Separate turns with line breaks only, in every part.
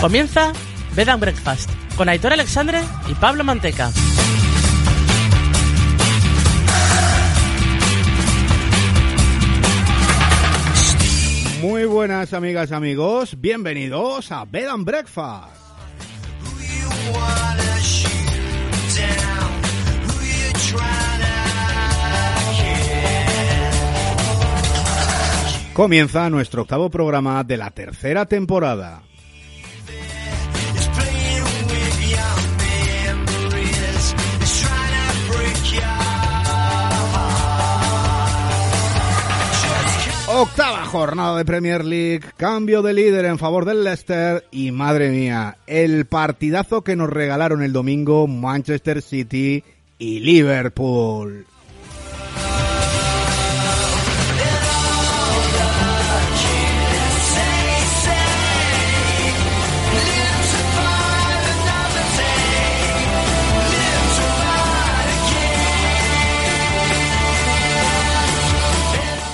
Comienza Bed and Breakfast con Aitor Alexandre y Pablo Manteca.
Muy buenas amigas amigos, bienvenidos a Bed and Breakfast. Comienza nuestro octavo programa de la tercera temporada. Jornada de Premier League, cambio de líder en favor del Leicester y madre mía, el partidazo que nos regalaron el domingo Manchester City y Liverpool.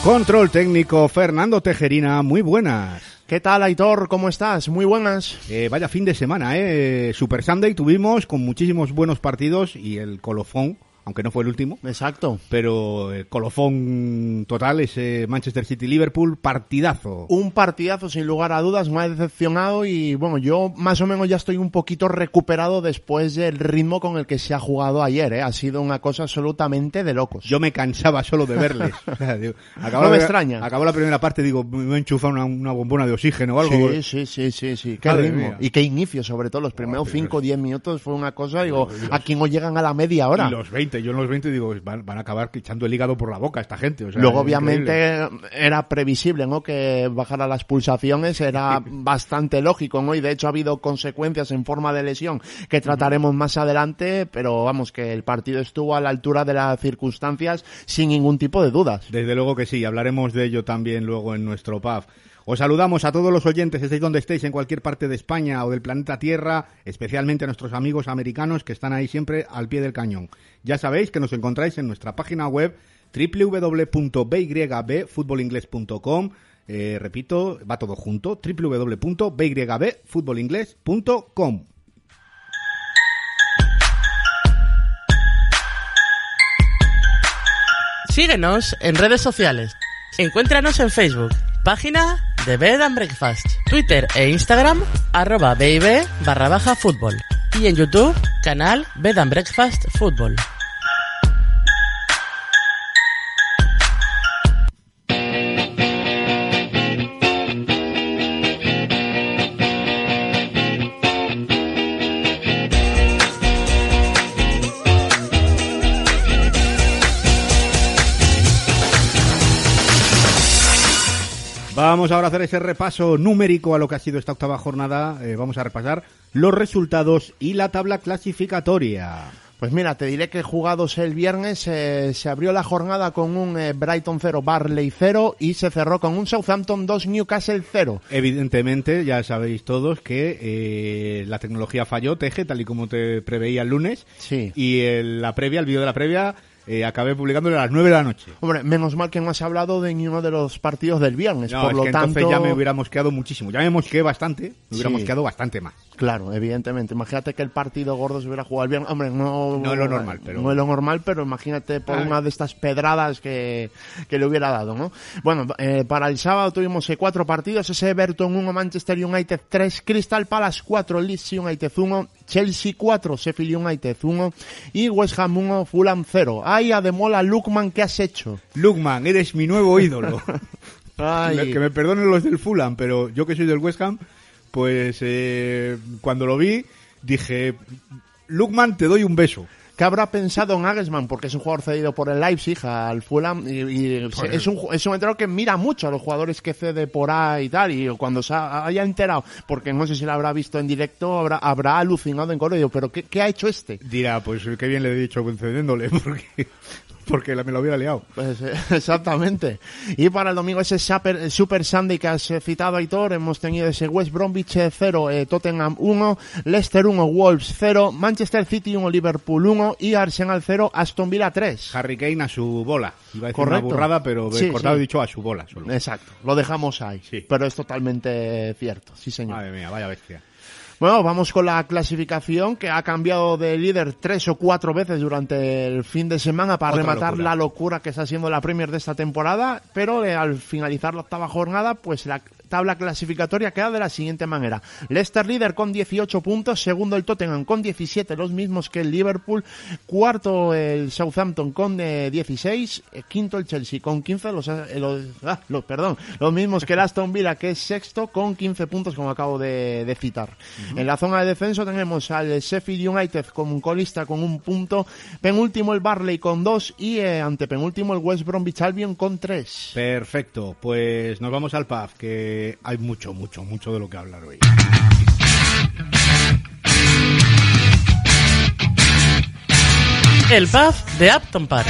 Control técnico Fernando Tejerina, muy buenas.
¿Qué tal, Aitor? ¿Cómo estás? Muy buenas.
Eh, vaya fin de semana, ¿eh? Super Sunday tuvimos con muchísimos buenos partidos y el colofón aunque no fue el último.
Exacto.
Pero el colofón total, ese Manchester City-Liverpool, partidazo.
Un partidazo, sin lugar a dudas, me ha decepcionado y bueno, yo más o menos ya estoy un poquito recuperado después del ritmo con el que se ha jugado ayer, ¿eh? Ha sido una cosa absolutamente de locos.
Yo me cansaba solo de verles.
no me extraña.
Acabó la primera parte, digo, me he enchufado una, bombona de oxígeno o algo.
Sí, sí, sí, sí, sí. Qué ritmo. Y qué inicio, sobre todo, los primeros 5 o 10 minutos fue una cosa, digo, a quién no llegan a la media hora.
Y los 20 yo en los 20 digo, van, a acabar echando el hígado por la boca esta gente.
Luego, obviamente, era previsible, ¿no? Que bajara las pulsaciones, era bastante lógico, ¿no? Y de hecho ha habido consecuencias en forma de lesión que trataremos más adelante, pero vamos, que el partido estuvo a la altura de las circunstancias sin ningún tipo de dudas.
Desde luego que sí, hablaremos de ello también luego en nuestro PAF. Os saludamos a todos los oyentes, estéis donde estéis, en cualquier parte de España o del planeta Tierra, especialmente a nuestros amigos americanos que están ahí siempre al pie del cañón. Ya sabéis que nos encontráis en nuestra página web www.bygbfutbolingles.com eh, repito, va todo junto, www.bygbfutbolingles.com
Síguenos en redes sociales. Encuéntranos en Facebook, página de Bed and Breakfast, Twitter e Instagram, arroba BIB barra baja fútbol. Y en YouTube, canal Bed and Breakfast Fútbol.
Vamos ahora a hacer ese repaso numérico a lo que ha sido esta octava jornada. Eh, vamos a repasar los resultados y la tabla clasificatoria.
Pues mira, te diré que jugados el viernes eh, se abrió la jornada con un eh, Brighton 0, Barley 0 y se cerró con un Southampton 2, Newcastle 0.
Evidentemente, ya sabéis todos que la tecnología falló, Teje, tal y como te preveía el lunes.
Sí.
Y la previa, el vídeo de la previa eh, acabé publicándolo a las 9 de la noche.
Hombre, menos mal que no has hablado de ninguno de los partidos del viernes.
No,
por
es
lo
que
tanto...
entonces ya me hubiera mosqueado muchísimo. Ya me mosqueé bastante, me hubiera mosqueado bastante más.
Claro, evidentemente. Imagínate que el partido gordo se hubiera jugado el viernes. Hombre, no,
no es lo normal, pero...
No es lo normal, pero imagínate por una de estas pedradas que, que le hubiera dado, ¿no? Bueno, eh, para el sábado tuvimos eh, cuatro partidos. Ese Everton 1, Manchester United 3, Crystal Palace 4, Leeds United 1, Chelsea 4, Sheffield United 1 y West Ham 1, Fulham 0. Ay, Ademola, Lukman, ¿qué has hecho?
Lukman, eres mi nuevo ídolo.
Ay.
Que me perdonen los del Fulham, pero yo que soy del West Ham, pues eh, cuando lo vi dije, Lukman, te doy un beso.
¿Qué habrá pensado Nagelsmann? Porque es un jugador cedido por el Leipzig al Fulham y, es, un, es un entrenador que mira mucho a los jugadores que cede por ahí y tal. Y cuando se haya enterado, porque no sé si lo habrá visto en directo, habrá, habrá alucinado en coro. pero ¿qué, ¿qué, ha hecho este?
Dirá, pues qué bien le he dicho concediéndole, porque porque me lo hubiera liado.
Pues, eh, exactamente. Y para el domingo ese super, Super Sunday que has eh, citado, Aitor, hemos tenido ese West Bromwich 0, eh, Tottenham 1, Leicester 1, Wolves 0, Manchester City 1, Liverpool 1 y Arsenal 0, Aston Villa 3.
Harry Kane a su bola. Iba a decir una burrada, pero
Sí,
cortado
sí.
dicho a su bola solo.
Exacto, lo dejamos ahí.
Sí.
Pero es totalmente cierto, sí señor.
Madre mía, vaya bestia.
Bueno, vamos con la clasificación que ha cambiado de líder tres o cuatro veces durante el fin de semana para
Otra
rematar
locura.
la locura que está siendo la Premier de esta temporada, pero eh, al finalizar la octava jornada, pues la tabla clasificatoria queda de la siguiente manera. Leicester líder con 18 puntos, segundo el Tottenham con 17, los mismos que el Liverpool, cuarto el Southampton con eh, 16, eh, quinto el Chelsea con 15, los, eh, los, ah, los- perdón, los mismos que el Aston Villa que es sexto con 15 puntos como acabo de, de citar. En la zona de descenso tenemos al Sheffield United como un colista con un punto, penúltimo el Barley con dos y eh, antepenúltimo el West Bromwich Albion con tres.
Perfecto, pues nos vamos al pub, que hay mucho, mucho, mucho de lo que hablar hoy.
El pub de Upton Park.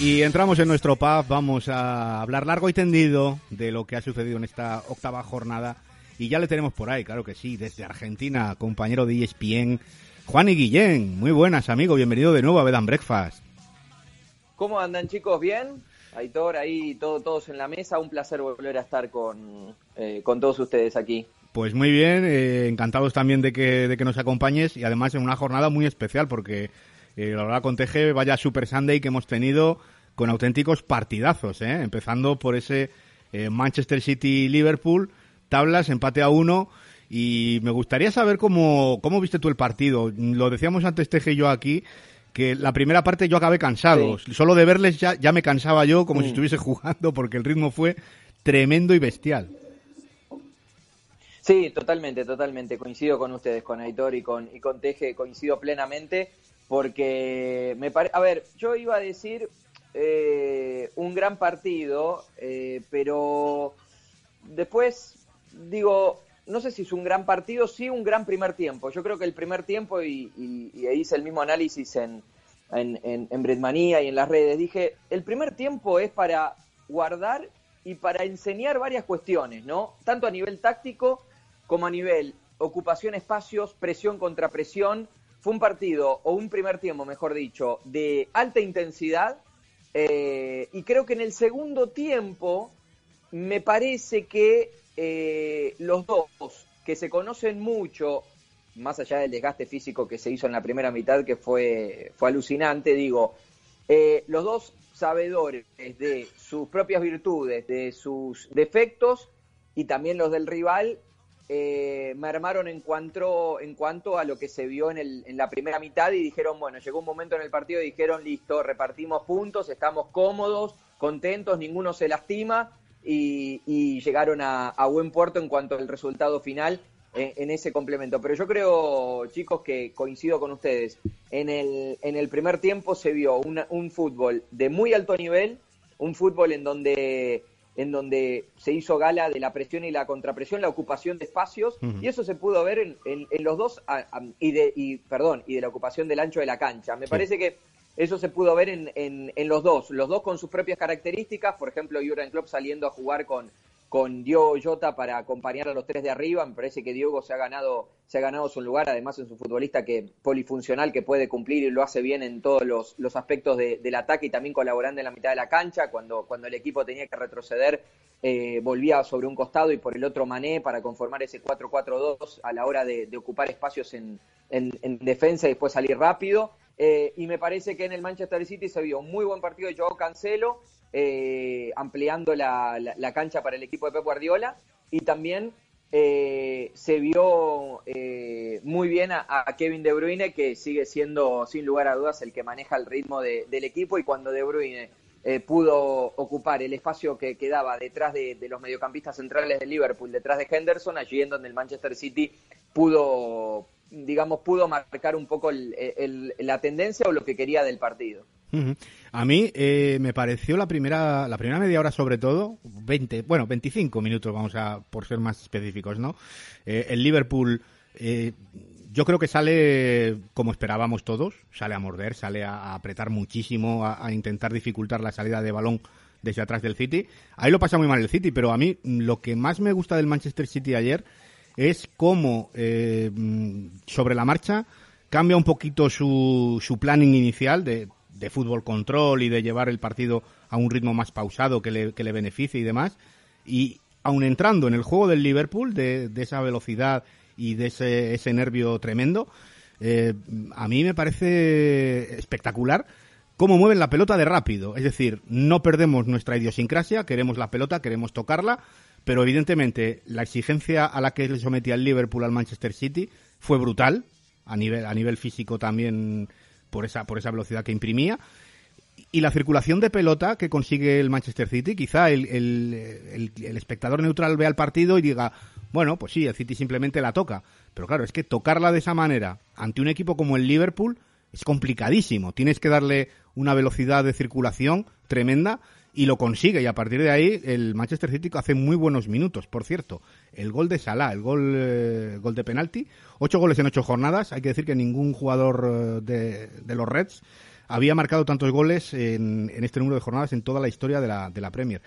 Y entramos en nuestro pub, vamos a hablar largo y tendido de lo que ha sucedido en esta octava jornada. Y ya le tenemos por ahí, claro que sí, desde Argentina, compañero de ESPN, Juan y Guillén. Muy buenas, amigo, bienvenido de nuevo a Bed and Breakfast.
¿Cómo andan chicos? ¿Bien? Aitor, ahí todo, todos en la mesa. Un placer volver a estar con, eh, con todos ustedes aquí.
Pues muy bien, eh, encantados también de que, de que nos acompañes y además en una jornada muy especial porque eh, la verdad con Teje, vaya Super Sunday que hemos tenido con auténticos partidazos, ¿eh? empezando por ese Manchester City-Liverpool, tablas, empate a uno y me gustaría saber cómo, cómo viste tú el partido. Lo decíamos antes Teje y yo aquí que la primera parte yo acabé cansado, solo de verles ya, ya me cansaba yo como si estuviese jugando porque el ritmo fue tremendo y bestial.
Sí, totalmente, totalmente. Coincido con ustedes, con Aitor y con, y con Teje, coincido plenamente, porque me parece... A ver, yo iba a decir eh, un gran partido, eh, pero después digo, no sé si es un gran partido, sí un gran primer tiempo. Yo creo que el primer tiempo, y, y- hice el mismo análisis en, en, en, Breadmanía y en las redes, dije, el primer tiempo es para guardar y para enseñar varias cuestiones, ¿no? Tanto a nivel táctico como a nivel ocupación espacios, presión contra presión. Fue un partido, o un primer tiempo, mejor dicho, de alta intensidad. eh, y creo que en el segundo tiempo me parece que eh, los dos, que se conocen mucho, más allá del desgaste físico que se hizo en la primera mitad, que fue, fue alucinante, digo, eh, los dos sabedores de sus propias virtudes, de sus defectos y también los del rival, eh, me armaron en cuanto, en cuanto a lo que se vio en, el, en la primera mitad y dijeron, bueno, llegó un momento en el partido y dijeron, listo, repartimos puntos, estamos cómodos, contentos, ninguno se lastima y, y llegaron a, a buen puerto en cuanto al resultado final en, en ese complemento. Pero yo creo, chicos, que coincido con ustedes. En el, en el primer tiempo se vio una- un fútbol de muy alto nivel, un fútbol en donde en donde se hizo gala de la presión y la contrapresión, la ocupación de espacios, y eso se pudo ver en, en- en los dos, a- a- y, de, y, perdón, y de la ocupación del ancho de la cancha. Me parece que eso se pudo ver en, en, en los dos, los dos con sus propias características, por ejemplo, Jurgen Klopp saliendo a jugar con, con Diogo Jota para acompañar a los tres de arriba, me parece que Diogo se ha ganado, se ha ganado su lugar, además es un futbolista que polifuncional que puede cumplir y lo hace bien en todos los, los aspectos de- del ataque y también colaborando en la mitad de la cancha, cuando, cuando el equipo tenía que retroceder, eh, volvía sobre un costado y por el otro Mané para conformar ese 4-4-2 a la hora de, ocupar espacios en- en defensa y después salir rápido. Eh, y me parece que en el Manchester City se vio un muy buen partido de Joao Cancelo, eh, ampliando la, la- cancha para el equipo de Pep Guardiola. Y también eh, se vio muy bien a, Kevin De Bruyne, que sigue siendo, sin lugar a dudas, el que maneja el ritmo de- del equipo. Y cuando De Bruyne pudo ocupar el espacio que quedaba detrás de, de los mediocampistas centrales de Liverpool, detrás de Henderson, allí en donde el Manchester City pudo, digamos, pudo marcar un poco el- la tendencia o lo que quería del partido.
A mí eh, me pareció la primera, la primera media hora sobre todo, 20, bueno, 25 minutos vamos a, por ser más específicos, ¿no? Eh, el Liverpool eh, yo creo que sale como esperábamos todos, sale a morder, sale a, apretar muchísimo, a, intentar dificultar la salida de balón desde atrás del City. Ahí lo pasa muy mal el City, pero a mí lo que más me gusta del Manchester City ayer es cómo eh, sobre la marcha cambia un poquito su, su planning inicial de, de fútbol control y de llevar el partido a un ritmo más pausado que le, que le beneficie y demás. Y aun entrando en el juego del Liverpool, de, de esa velocidad y de ese, ese nervio tremendo, eh, a mí me parece espectacular cómo mueven la pelota de rápido. Es decir, no perdemos nuestra idiosincrasia, queremos la pelota, queremos tocarla, pero evidentemente la exigencia a la que le sometía el Liverpool al Manchester City fue brutal, a nivel, a nivel físico también por esa, por esa velocidad que imprimía. Y la circulación de pelota que consigue el Manchester City, quizá el, el, el, espectador neutral vea el partido y diga, bueno, pues sí, el City simplemente la toca. Pero claro, es que tocarla de esa manera ante un equipo como el Liverpool es complicadísimo. Tienes que darle una velocidad de circulación tremenda y lo consigue y a partir de ahí el Manchester City hace muy buenos minutos, por cierto. El gol de Salah, el gol, eh, gol de penalti, ocho goles en ocho jornadas, hay que decir que ningún jugador eh, de, los Reds había marcado tantos goles en, este número de jornadas en toda la historia de la, de la Premier.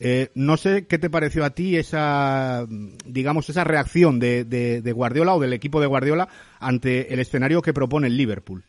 Eh, no sé qué te pareció a ti esa, digamos, esa reacción de, de Guardiola o del equipo de Guardiola ante el escenario que propone el Liverpool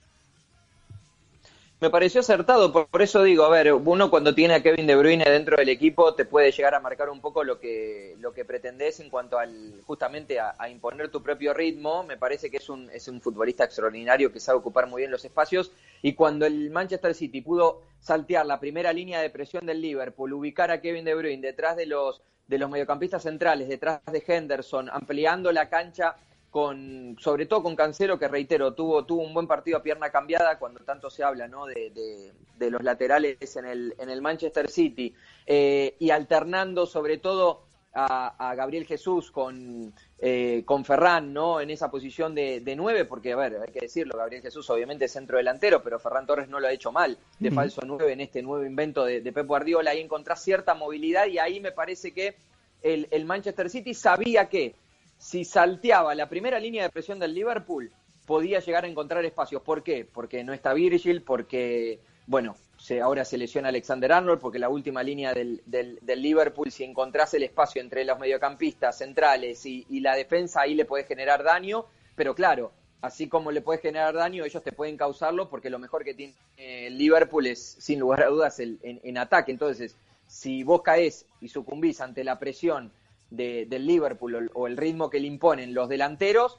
me pareció acertado, por, eso digo, a ver, uno cuando tiene a Kevin De Bruyne dentro del equipo te puede llegar a marcar un poco lo que, lo que pretendés en cuanto al justamente a, imponer tu propio ritmo, me parece que es un, es un futbolista extraordinario que sabe ocupar muy bien los espacios. Y cuando el Manchester City pudo saltear la primera línea de presión del Liverpool, ubicar a Kevin De Bruyne detrás de los de los mediocampistas centrales, detrás de Henderson, ampliando la cancha con sobre todo con Cancelo que reitero tuvo tuvo un buen partido a pierna cambiada cuando tanto se habla no de, de, los laterales en el en el Manchester City. Eh, y alternando sobre todo a, Gabriel Jesús con eh, con Ferran no en esa posición de, de nueve porque a ver hay que decirlo Gabriel Jesús obviamente es centro delantero pero Ferran Torres no lo ha hecho mal de falso nueve en este nuevo invento de, Pep Guardiola ahí encontrás cierta movilidad y ahí me parece que el, el Manchester City sabía que si salteaba la primera línea de presión del Liverpool, podía llegar a encontrar espacios. ¿Por qué? Porque no está Virgil, porque, bueno, se, ahora se lesiona Alexander Arnold, porque la última línea del, del, Liverpool, si encontrase el espacio entre los mediocampistas centrales y, la defensa, ahí le puede generar daño. Pero claro, así como le puede generar daño, ellos te pueden causarlo, porque lo mejor que tiene el Liverpool es, sin lugar a dudas, el, en, en ataque. Entonces, si vos caes y sucumbís ante la presión del Liverpool o, el ritmo que le imponen los delanteros,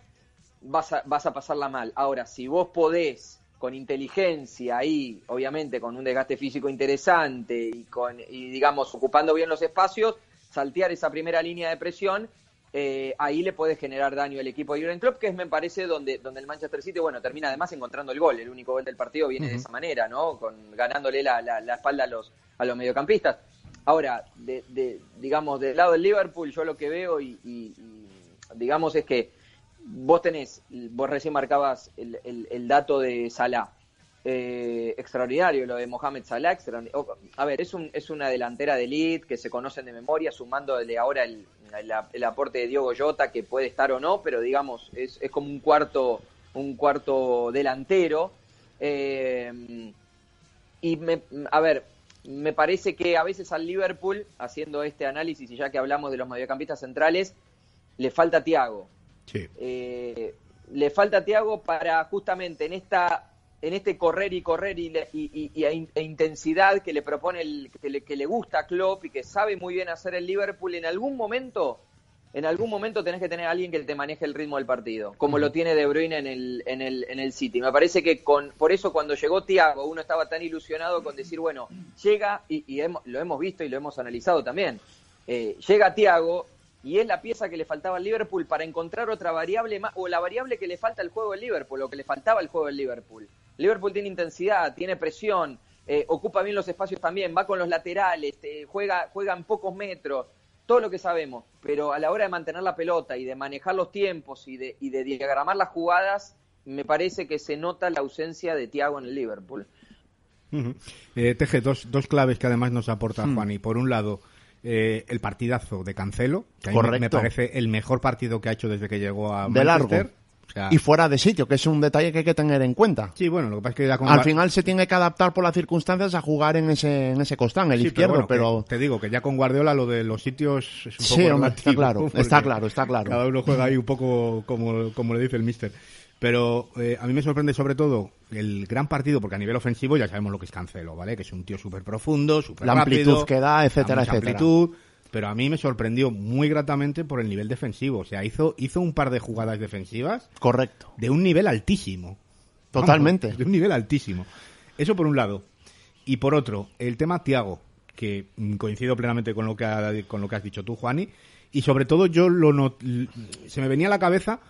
vas a, vas a pasarla mal. Ahora, si vos podés con inteligencia y obviamente con un desgaste físico interesante y con y digamos ocupando bien los espacios, saltear esa primera línea de presión, eh, ahí le puede generar daño al equipo de Jurgen Klopp, que es me parece donde donde el Manchester City bueno termina además encontrando el gol, el único gol del partido viene de esa manera, ¿no? Con ganándole la, la, la espalda a los a los mediocampistas. Ahora, de, digamos, del lado del Liverpool, yo lo que veo y, digamos es que vos tenés, vos recién marcabas el, dato de Salah. Eh, extraordinario lo de Mohamed Salah. A ver, es, un, es una delantera de elite que se conocen de memoria, sumándole ahora el, el, aporte de Diogo Jota, que puede estar o no, pero digamos, es, es como un cuarto, un cuarto delantero. Eh, y me, a ver, me parece que a veces al Liverpool, haciendo este análisis y ya que hablamos de los mediocampistas centrales, le falta Tiago. Eh, le falta Tiago para justamente en esta en este correr y correr y, e intensidad que le propone el, que le, que le gusta a Klopp y que sabe muy bien hacer el Liverpool en algún momento en algún momento tenés que tener a alguien que te maneje el ritmo del partido, como lo tiene De Bruyne en el, en el, en el City. Me parece que con, por eso cuando llegó Thiago, uno estaba tan ilusionado con decir, bueno, llega, y, lo hemos visto y lo hemos analizado también, eh, llega Thiago y es la pieza que le faltaba al Liverpool para encontrar otra variable más, o la variable que le falta al juego del Liverpool, o que le faltaba al juego del Liverpool. Liverpool tiene intensidad, tiene presión, eh, ocupa bien los espacios también, va con los laterales, eh, juega, juega en pocos metros todo lo que sabemos, pero a la hora de mantener la pelota y de manejar los tiempos y de, y de diagramar las jugadas, me parece que se nota la ausencia de Thiago en el Liverpool.
Eh, Teje, dos, dos claves que además nos aporta hmm. Juan. Y por un lado, eh, el partidazo de Cancelo, que a mí me parece el mejor partido que ha hecho desde que llegó a
de Largo. Y fuera de sitio, que es un detalle que hay que tener en cuenta.
Sí, bueno, lo que pasa es que
al final se tiene que adaptar por las circunstancias a jugar en ese en ese costán, el izquierdo, pero,
te digo que ya con Guardiola lo de los sitios es un
sí,
poco
está claro, está claro, está claro.
Cada uno juega ahí un poco como, como le dice el mister. Pero eh, a mí me sorprende sobre todo el gran partido, porque a nivel ofensivo ya sabemos lo que es Cancelo, ¿vale? Que es un tío súper profundo, súper
rápido. La amplitud que da, etcétera, etcétera. Amplitud,
pero a mí me sorprendió muy gratamente por el nivel defensivo. O sea, hizo, hizo un par de jugadas defensivas.
Correcto.
De un nivel altísimo.
Totalmente.
de un nivel altísimo. Eso por un lado. Y por otro, el tema Tiago, que coincido plenamente con lo que, con lo que has dicho tú, Juani. Y sobre todo yo lo se me venía a la cabeza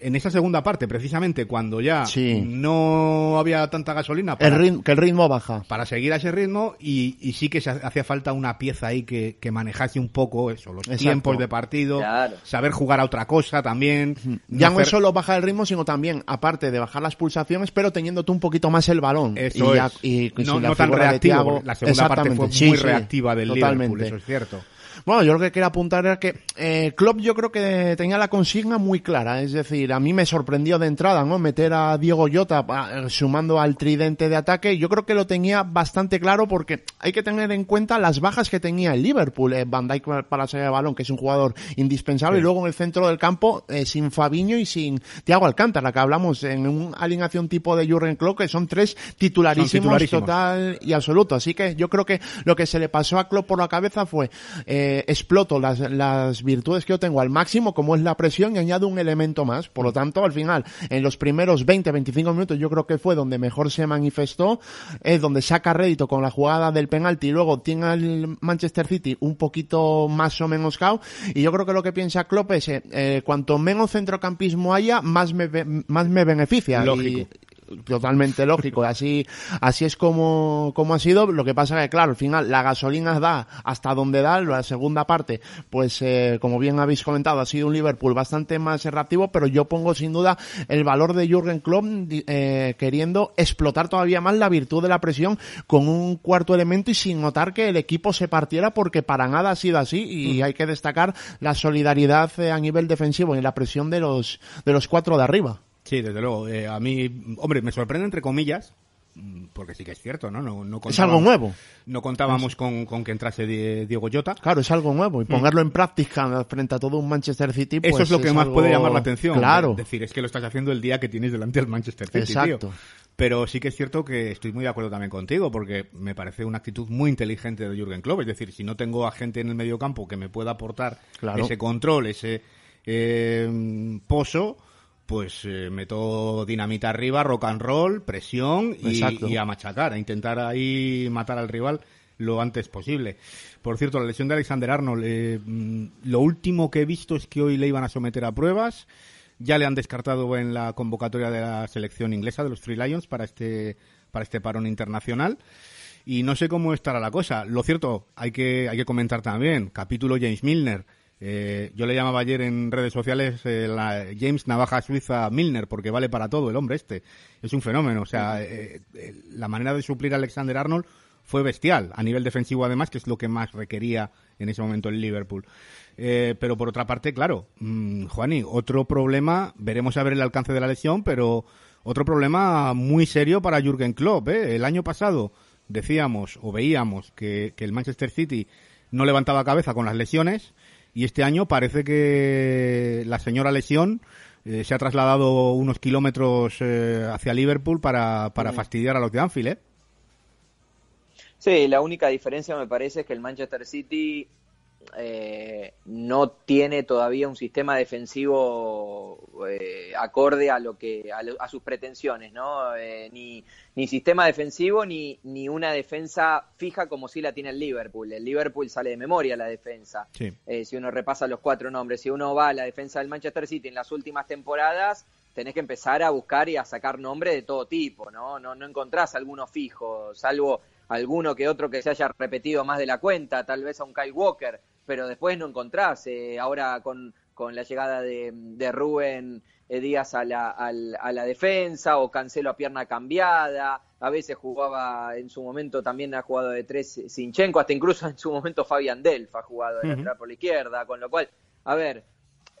en esa segunda parte, precisamente cuando ya no había tanta gasolina
para, el que el ritmo baja.
Para seguir a ese ritmo y, sí que se hacía falta una pieza ahí que, manejase un poco eso, los tiempos de partido, saber jugar a otra cosa también.
ya no es solo bajar el ritmo, sino también, aparte de bajar las pulsaciones, pero teniendo tú un poquito más el balón.
Eso y no, tan reactivo. la segunda parte fue muy reactiva del Liverpool, eso es cierto.
Bueno, yo lo que quería apuntar era que eh, Klopp yo creo que tenía la consigna muy clara, es decir, a mí me sorprendió de entrada, ¿no? Meter a Diego Llota sumando al tridente de ataque, yo creo que lo tenía bastante claro porque hay que tener en cuenta las bajas que tenía el Liverpool, eh, Van Dijk para la salida de balón, que es un jugador indispensable, y luego en el centro del campo eh, sin Fabiño y sin Thiago Alcántara, que hablamos en una alineación tipo de Jurgen Klopp, que son tres titularísimos, total y absoluto. Así que yo creo que lo que se le pasó a Klopp por la cabeza fue eh, eh, exploto las, las virtudes que yo tengo al máximo, como es la presión, y añado un elemento más. Por lo tanto, al final, en los primeros 20, 25 minutos, yo creo que fue donde mejor se manifestó, es donde saca rédito con la jugada del penalti, y luego tiene al Manchester City un poquito más o menos cao, y yo creo que lo que piensa Klopp es, eh, cuanto menos centrocampismo haya, más me, más me beneficia.
Lógico
totalmente lógico. Así, así es como, como ha sido. Lo que pasa que, claro, al final la gasolina da hasta donde da. La segunda parte, pues, eh, como bien habéis comentado, ha sido un Liverpool bastante más reactivo, pero yo pongo sin duda el valor de Jürgen Klopp eh, queriendo explotar todavía más la virtud de la presión con un cuarto elemento y sin notar que el equipo se partiera porque para nada ha sido así y mm. hay que destacar la solidaridad eh, a nivel defensivo y la presión de los, de los cuatro de arriba.
Sí, desde luego. Eh, a mí, hombre, me sorprende entre comillas, mm, porque sí que es cierto, ¿no? no, no
es algo nuevo.
No contábamos con, con, que entrase Diego Jota.
Claro, es algo nuevo. Y mm. ponerlo en práctica frente a todo un Manchester City, pues
Eso es lo que más puede llamar la atención.
Claro.
Es decir, es que lo estás haciendo el día que tienes delante del Manchester City, Exacto. Pero sí que es cierto que estoy muy de acuerdo también contigo, porque me parece una actitud muy inteligente de Jürgen Klopp. Es decir, si no tengo a gente en el medio campo que me pueda aportar ese control, ese eh, pozo pues eh, meto dinamita arriba, rock and roll, presión y, a machacar, a intentar ahí matar al rival lo antes posible. Por cierto, la lesión de Alexander Arnold, eh, mm, lo último que he visto es que hoy le iban a someter a pruebas. Ya le han descartado en la convocatoria de la selección inglesa de los Three Lions para este, para este parón internacional. Y no sé cómo estará la cosa. Lo cierto, hay que, hay que comentar también, capítulo James Milner eh, yo le llamaba ayer en redes sociales eh, la James Navaja Suiza Milner, porque vale para todo el hombre este. Es un fenómeno. O sea, eh, la manera de suplir a Alexander Arnold fue bestial, a nivel defensivo además, que es lo que más requería en ese momento el Liverpool. pero por otra parte, claro, mmm, Juani, otro problema, veremos a ver el alcance de la lesión, pero otro problema muy serio para Jürgen Klopp. El año pasado decíamos o veíamos que el Manchester City no levantaba cabeza con las lesiones y este año parece que la señora lesión eh, se ha trasladado unos kilómetros eh, hacia Liverpool para, para fastidiar a los de Anfield, ¿eh?
Sí, la única diferencia me parece es que el Manchester City eh, no tiene todavía un sistema defensivo eh, acorde a lo que a, sus pretensiones, ¿no? Eh, ni, ni sistema defensivo ni, ni una defensa fija como si la tiene el Liverpool. El Liverpool sale de memoria la defensa. si uno repasa los cuatro nombres, si uno va a la defensa del Manchester City en las últimas temporadas, tenés que empezar a buscar y a sacar nombres de todo tipo, ¿no? No, no encontrás alguno fijo, salvo alguno que otro que se haya repetido más de la cuenta, tal vez a un Kyle Walker, pero después no encontrás. Eh, ahora con, con, la llegada de, de Rubén eh, Díaz a la, a, la, defensa o Cancelo a pierna cambiada, a veces jugaba en su momento también ha jugado de tres Sinchenko, hasta incluso en su momento Fabián Delf ha jugado de por la izquierda, con lo cual, a ver,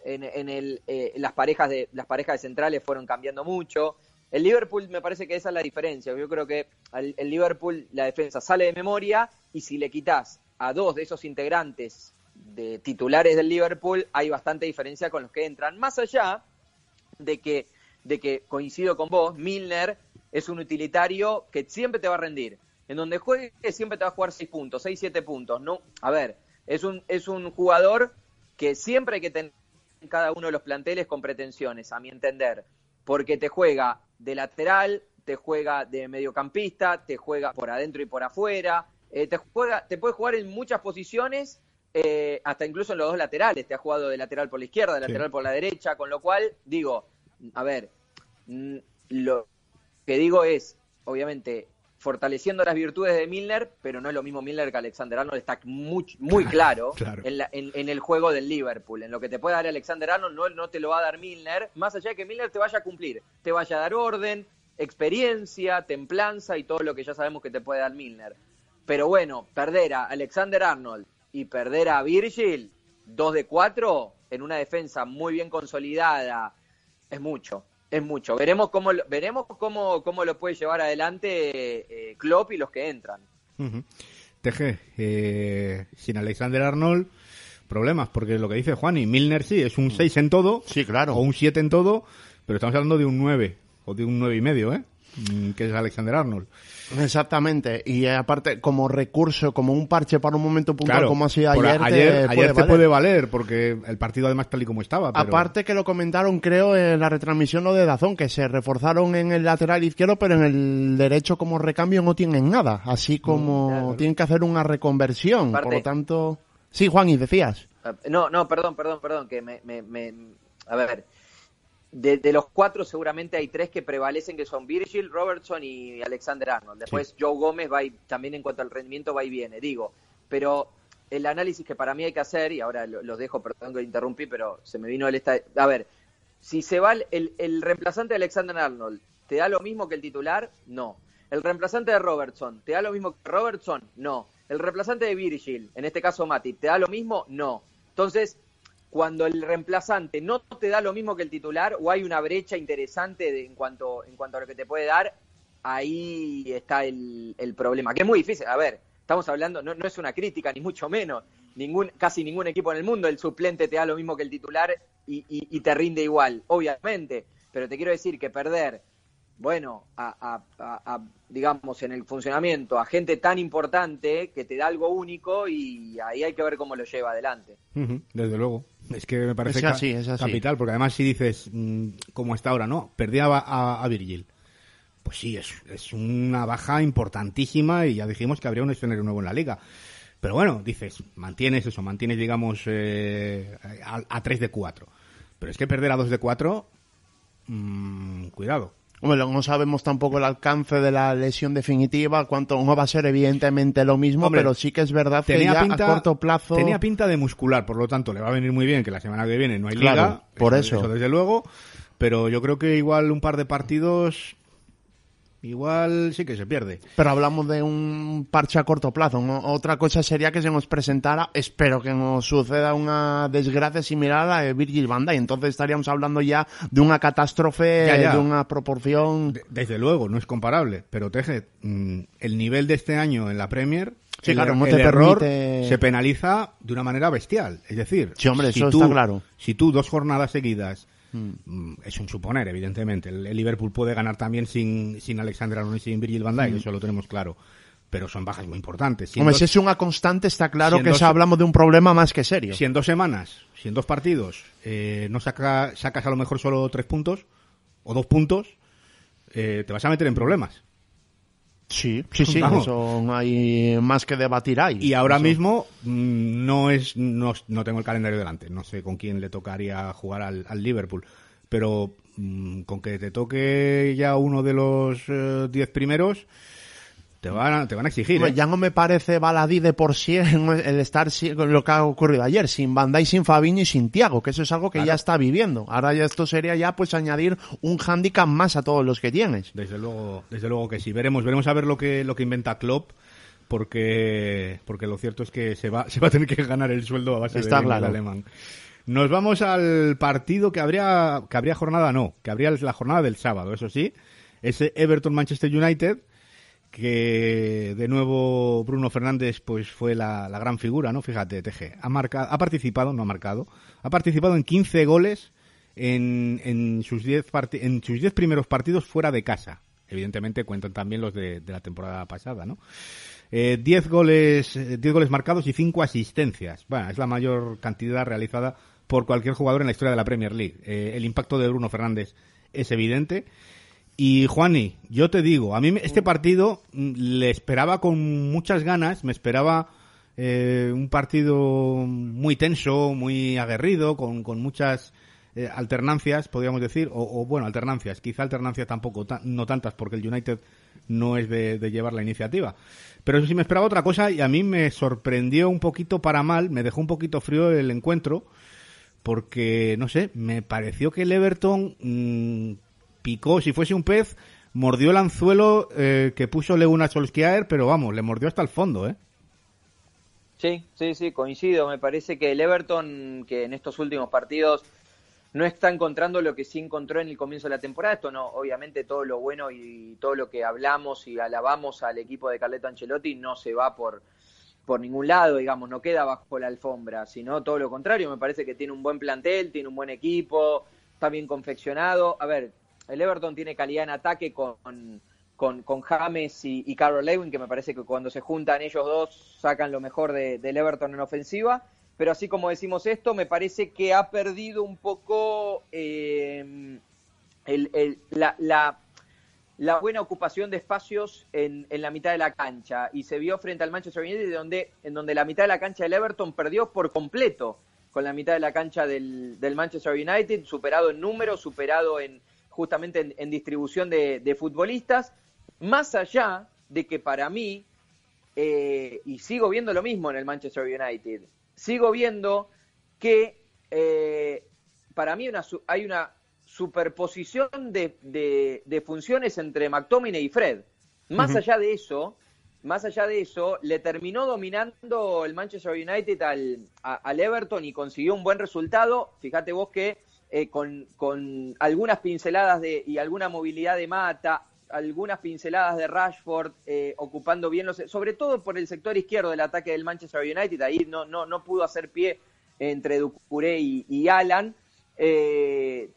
en, en el, eh, las, parejas de, las parejas de centrales fueron cambiando mucho. El Liverpool me parece que esa es la diferencia. Yo creo que el, el Liverpool, la defensa sale de memoria y si le quitas a dos de esos integrantes de titulares del Liverpool, hay bastante diferencia con los que entran. Más allá de que, de que coincido con vos, Milner es un utilitario que siempre te va a rendir. En donde juegue siempre te va a jugar 6 puntos, 6, 7 puntos. No, a ver, es un, es un jugador que siempre hay que tener en cada uno de los planteles con pretensiones, a mi entender. Porque te juega de lateral, te juega de mediocampista, te juega por adentro y por afuera, eh, te, juega, te puede jugar en muchas posiciones, eh, hasta incluso en los dos laterales. Te ha jugado de lateral por la izquierda, de lateral por la derecha, con lo cual, digo, a ver, mm, lo que digo es, obviamente, fortaleciendo las virtudes de Milner, pero no es lo mismo Milner que Alexander Arnold, está muy, muy claro,
Claro.
En, la- en- en el juego del Liverpool. En lo que te puede dar Alexander Arnold no, no te lo va a dar Milner, más allá de que Milner te vaya a cumplir, te vaya a dar orden, experiencia, templanza y todo lo que ya sabemos que te puede dar Milner. Pero bueno, perder a Alexander Arnold y perder a Virgil, dos de cuatro, en una defensa muy bien consolidada, es mucho, es mucho. Veremos cómo, lo- veremos cómo, cómo lo puede llevar adelante eh, Klopp y los que entran.
Ujú. TG, eh, sin Alexander Arnold, problemas, porque lo que dice Juan y Milner sí, es un 6 en todo,
Sí, claro.
o un 7 en todo, pero estamos hablando de un 9, o de un 9 y medio, ¿eh? Mm, Que es Alexander Arnold.
Exactamente. Y eh, aparte, como recurso, como un parche para un momento puntual,
Claro,
como ha sido
por
ayer,
ayer,
te,
ayer
puede
te
valer.
puede valer, porque el partido además tal y como estaba. pero-
Aparte que lo comentaron, creo, en la retransmisión lo de Dazón, que se reforzaron en el lateral izquierdo, pero en el derecho como recambio no tienen nada. Así como
claro.
tienen que hacer una reconversión. Por
Aparte-
lo tanto... Sí, Juan, y decías.
Ah, No, no, perdón, perdón, perdón, que me, me, me- a ver, de, de los cuatro seguramente hay tres que prevalecen que son Virgil, Robertson y Alexander Arnold. Después Joe Gómez va y, también en cuanto al rendimiento va y viene, digo, pero el análisis que para mí hay que hacer, y ahora lo- los dejo, perdón que interrumpí, pero se me vino el esta... A ver, si se va el, el, el reemplazante de Alexander Arnold, ¿te da lo mismo que el titular? No. El reemplazante de Robertson, ¿te da lo mismo que Robertson? No. El reemplazante de Virgil, en este caso Mati, ¿te da lo mismo? No. Entonces, cuando el reemplazante no te da lo mismo que el titular o hay una brecha interesante en, cuanto, en cuanto a lo que te puede dar, ahí está el, problema, que es muy difícil. A ver, estamos hablando, no, es una crítica, ni mucho menos. Ningún, casi ningún equipo en el mundo, el suplente te da lo mismo que el titular y te rinde igual, obviamente. Pero te quiero decir que perder, bueno, a, a- a- a, digamos, en el funcionamiento, a gente tan importante que te da algo único y ahí hay que ver cómo lo lleva adelante.
Desde luego. Es que me parece
Es así, es así.
capital, porque además si dices, mm, como está ahora, ¿no? Perdía a, a- a Virgil. Pues sí, es, es una baja importantísima y ya dijimos que habría un escenario nuevo en la liga. Pero bueno, dices, mantienes eso, mantienes, digamos, eh, a, a 3 de 4. Pero es que perder a 2 de 4, mm, cuidado.
Hombre, no sabemos tampoco el alcance de la lesión definitiva, cuánto no va a ser evidentemente lo mismo,
Hombre,
pero sí que es verdad que ya
pinta,
a corto plazo...
tenía pinta de muscular, por lo tanto le va a venir muy bien que la semana que viene no hay
Claro,
liga.
por eso.
Eso desde luego. Pero yo creo que igual un par de partidos, igual sí que se pierde.
Pero hablamos de un parche a corto plazo. ¿no? Otra cosa sería que se nos presentara, espero que nos suceda una desgracia similar a la de Virgil van Dijk. Entonces estaríamos hablando ya de una catástrofe
Ya, ya.
de una proporción...
De- Desde luego, no es comparable. Pero Teje, mm, el nivel de este año en la Premier,
Sí,
el,
claro, no
el
te
error
permite-
se penaliza de una manera bestial. Es decir,
Sí, hombre,
si
eso
tú,
está claro.
Si tú dos jornadas seguidas, mm, es un suponer, evidentemente. El, el Liverpool puede ganar también sin, sin Alexander Arnold y sin Virgil van Dijk, eso lo tenemos claro. Pero son bajas muy importantes. Si
Hombre,
dos-
si es una constante, está claro
si
que
dos-
hablamos de un problema más que serio.
si en dos semanas, si en dos partidos, eh, no saca, sacas a lo mejor solo tres puntos o dos puntos, eh, te vas a meter en problemas.
Sí, sí, sí,
Vamos.
eso hay más que debatir ahí.
Y ahora
Eso-
mismo mm, no es no, no tengo el calendario delante, no sé con quién le tocaría jugar al, al Liverpool, pero mm, con que te toque ya uno de los eh, diez primeros, te van a, te van a exigir. ¿eh?
ya no me parece baladí de por sí el estar lo que ha ocurrido ayer, sin Bandai, sin Fabinho y sin Tiago, que eso es algo que ya está viviendo. Ahora ya esto sería ya pues añadir un hándicap más a todos los que tienes.
Desde luego, desde luego que sí. Veremos, veremos a ver lo que lo que inventa Klopp, porque porque lo cierto es que se va se va a tener que ganar el sueldo a base
Está
de
claro.
alemán. Nos vamos al partido que habría, que habría jornada, no, que habría la jornada del sábado, eso sí. Ese Everton-Manchester United, que de nuevo Bruno Fernández pues fue la, gran figura, ¿no? Fíjate, TG, ha, marcado, ha participado, no ha marcado, ha participado en 15 goles en, en sus 10 en sus 10 primeros partidos fuera de casa. Evidentemente cuentan también los de, la temporada pasada, ¿no? 10 eh, goles, 10 goles marcados y 5 asistencias. Bueno, es la mayor cantidad realizada por cualquier jugador en la historia de la Premier League. Eh, el impacto de Bruno Fernández es evidente. Y Juani, yo te digo, a mí este partido mm, le esperaba con muchas ganas, me esperaba eh, un partido muy tenso, muy aguerrido, con, con muchas eh, alternancias, podríamos decir, o, bueno, alternancias, quizá alternancias tampoco, no tantas, porque el United no es de, llevar la iniciativa. Pero eso sí me esperaba otra cosa y a mí me sorprendió un poquito para mal, me dejó un poquito frío el encuentro, porque, no sé, me pareció que el Everton mm, picó, si fuese un pez, mordió el anzuelo eh, que puso Leuna Solskjaer, pero vamos, le mordió hasta el fondo, ¿eh?
Sí, sí, sí, coincido. Me parece que el Everton, que en estos últimos partidos no está encontrando lo que sí encontró en el comienzo de la temporada. Esto no, obviamente todo lo bueno y todo lo que hablamos y alabamos al equipo de Carleto Ancelotti no se va por, por ningún lado, digamos, no queda bajo la alfombra, sino todo lo contrario. Me parece que tiene un buen plantel, tiene un buen equipo, está bien confeccionado. A ver, el Everton tiene calidad en ataque con, con, con James y, Carol Lewin, que me parece que cuando se juntan ellos dos sacan lo mejor del Everton en ofensiva. Pero así como decimos esto, me parece que ha perdido un poco eh, la, buena ocupación de espacios en, la mitad de la cancha. Y se vio frente al Manchester United donde, en donde la mitad de la cancha del Everton perdió por completo con la mitad de la cancha del, Manchester United, superado en números, superado en justamente en, distribución de, futbolistas, más allá de que para mí, eh, y sigo viendo lo mismo en el Manchester United, sigo viendo que eh, para mí hay una superposición de, funciones entre McTominay y Fred. Más allá de eso, más allá de eso, le terminó dominando el Manchester United al, al Everton y consiguió un buen resultado. Fíjate vos que eh, con, algunas pinceladas de, y alguna movilidad de Mata, algunas pinceladas de Rashford eh, ocupando bien los sobre todo por el sector izquierdo del ataque del Manchester United ahí no no no pudo hacer pie entre Ducuré y, Alan eh,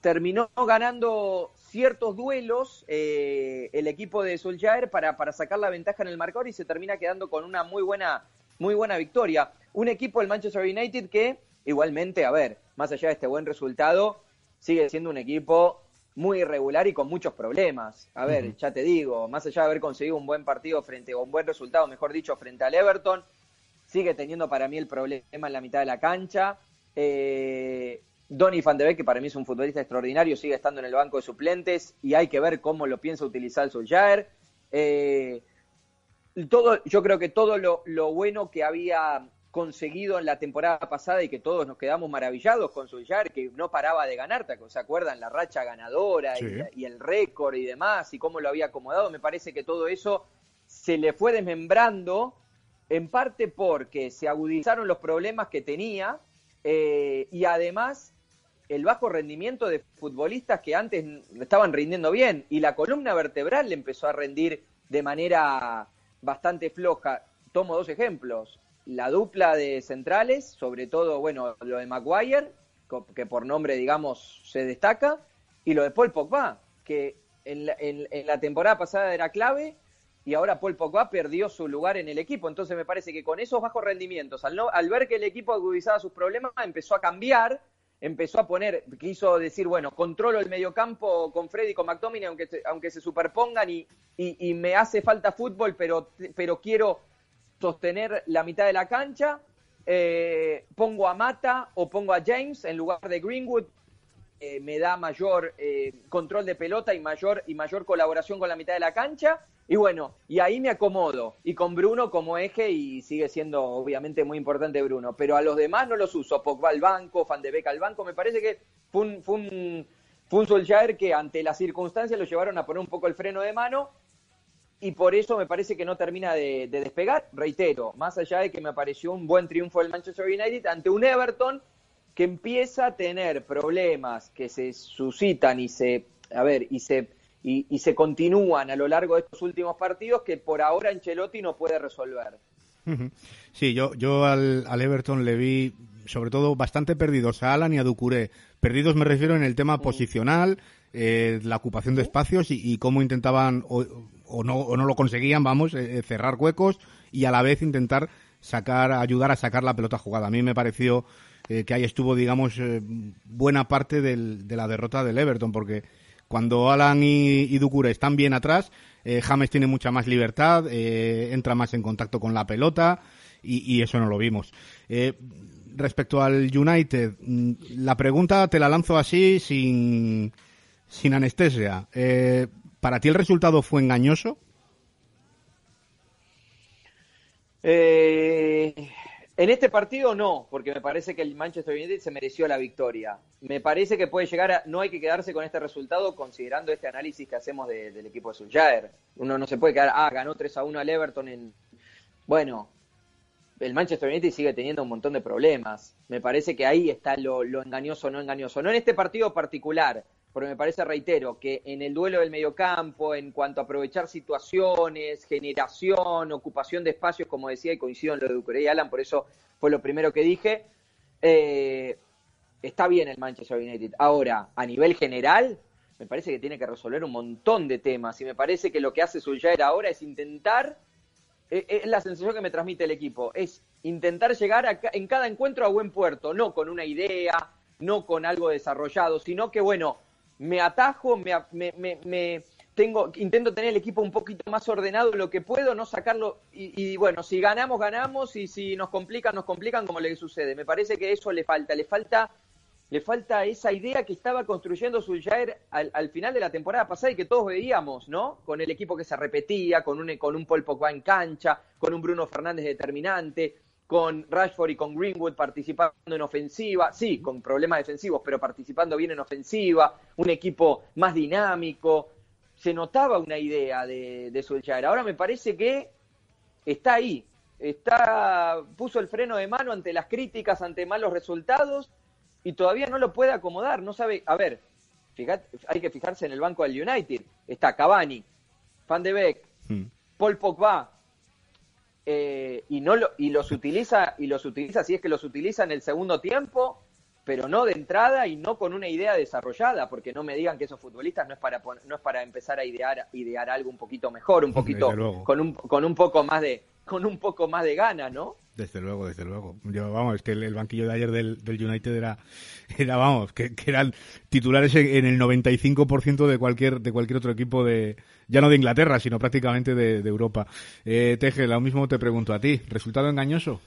terminó ganando ciertos duelos el equipo de Solskjaer para, para sacar la ventaja en el marcador y se termina quedando con una muy buena muy buena victoria. Un equipo del Manchester United que igualmente a ver más allá de este buen resultado sigue siendo un equipo muy irregular y con muchos problemas. A ver, ya te digo, más allá de haber conseguido un buen partido frente, o un buen resultado, mejor dicho, frente al Everton, sigue teniendo para mí el problema en la mitad de la cancha. Eh, Donny Van de Beek, que para mí es un futbolista extraordinario, sigue estando en el banco de suplentes y hay que ver cómo lo piensa utilizar Solskjaer. Eh, todo, yo creo que todo lo, lo bueno que había conseguido en la temporada pasada y que todos nos quedamos maravillados con Solskjaer, que no paraba de ganar, ¿se acuerdan? La racha ganadora y, el récord y demás, y cómo lo había acomodado. Me parece que todo eso se le fue desmembrando, en parte porque se agudizaron los problemas que tenía eh, y además el bajo rendimiento de futbolistas que antes estaban rindiendo bien y la columna vertebral le empezó a rendir de manera bastante floja. Tomo dos ejemplos la dupla de centrales, sobre todo, bueno, lo de Maguire, que por nombre, digamos, se destaca, y lo de Paul Pogba, que en la, temporada pasada era clave y ahora Paul Pogba perdió su lugar en el equipo. Entonces me parece que con esos bajos rendimientos, al, ver que el equipo agudizaba sus problemas, empezó a cambiar, empezó a poner, quiso decir, bueno, controlo el mediocampo con Freddy con McTominay, aunque, aunque se superpongan y, y, y, me hace falta fútbol, pero, pero quiero sostener la mitad de la cancha, eh, pongo a Mata o pongo a James en lugar de Greenwood, eh, me da mayor eh, control de pelota y mayor, y mayor colaboración con la mitad de la cancha. Y bueno, y ahí me acomodo. Y con Bruno como eje, y sigue siendo obviamente muy importante Bruno. Pero a los demás no los uso. Pogba al banco, Van de Beek al banco. Me parece que fue un, fue un, fue un que ante las circunstancias lo llevaron a poner un poco el freno de mano y por eso me parece que no termina de, despegar. Reitero, más allá de que me pareció un buen triunfo del Manchester United ante un Everton que empieza a tener problemas que se suscitan y se, a ver, y se, y, se continúan a lo largo de estos últimos partidos que por ahora Ancelotti no puede resolver.
Sí, yo, yo al, al Everton le vi sobre todo bastante perdidos a Alan y a Ducuré. Perdidos me refiero en el tema posicional, eh, la ocupación de espacios y, cómo intentaban o, no, o no lo conseguían, vamos, eh, eh, cerrar huecos y a la vez intentar sacar, ayudar a sacar la pelota jugada. A mí me pareció que ahí estuvo, digamos, buena parte de la derrota del Everton, porque cuando Alan y, y están bien atrás, James tiene mucha más libertad, entra más en contacto con la pelota y, eso no lo vimos respecto al United, mm, la pregunta te la lanzo así, sin, sin anestesia. Eh, ¿Para ti el resultado fue engañoso?
Eh, en este partido no, porque me parece que el Manchester United se mereció la victoria. Me parece que puede llegar a... No hay que quedarse con este resultado considerando este análisis que hacemos del equipo de Solskjaer. Uno no se puede quedar, ah, ganó 3 a 1 al Everton en... Bueno, el Manchester United sigue teniendo un montón de problemas. Me parece que ahí está lo, engañoso o no engañoso. No en este partido particular, porque me parece, reitero, que en el duelo del mediocampo, en cuanto a aprovechar situaciones, generación, ocupación de espacios, como decía, y coincido en lo de Ducuré y Alan, por eso fue lo primero que dije, eh, está bien el Manchester United. Ahora, a nivel general, me parece que tiene que resolver un montón de temas, y me parece que lo que hace Solskjaer ahora es intentar eh, es la sensación que me transmite el equipo, es intentar llegar en cada encuentro a buen puerto, no con una idea, no con algo desarrollado, sino que bueno, me atajo, me, tengo, intento tener el equipo un poquito más ordenado de lo que puedo, no sacarlo, y, y, bueno, si ganamos, ganamos, y si nos complican, nos complican como le sucede. Me parece que eso le falta, le falta le falta esa idea que estaba construyendo Solskjaer al, al, final de la temporada pasada y que todos veíamos, ¿no? Con el equipo que se repetía, con un, con un Paul Pogba en cancha, con un Bruno Fernández determinante, con Rashford y con Greenwood participando en ofensiva, sí, con problemas defensivos, pero participando bien en ofensiva, un equipo más dinámico. Se notaba una idea de, de Solskjaer. Ahora me parece que está ahí, está, puso el freno de mano ante las críticas, ante malos resultados y todavía no lo puede acomodar, no sabe, a ver, fíjate, hay que fijarse en el banco del United, está Cavani, Van de Beek, hmm. Paul Pogba, eh, y no lo, y los utiliza y los utiliza si es que los utiliza en el segundo tiempo pero no de entrada y no con una idea desarrollada porque no me digan que esos futbolistas no es para no es para empezar a idear idear algo un poquito mejor un poquito con un con un poco más de con un poco más de gana no
desde luego, desde luego. Yo, vamos, es que el, banquillo de ayer del, United era, era vamos, que, eran titulares en, el 95% de cualquier, de cualquier otro equipo de, ya no de Inglaterra, sino prácticamente de, Europa. Eh, Teje, lo mismo te pregunto a ti. ¿Resultado engañoso?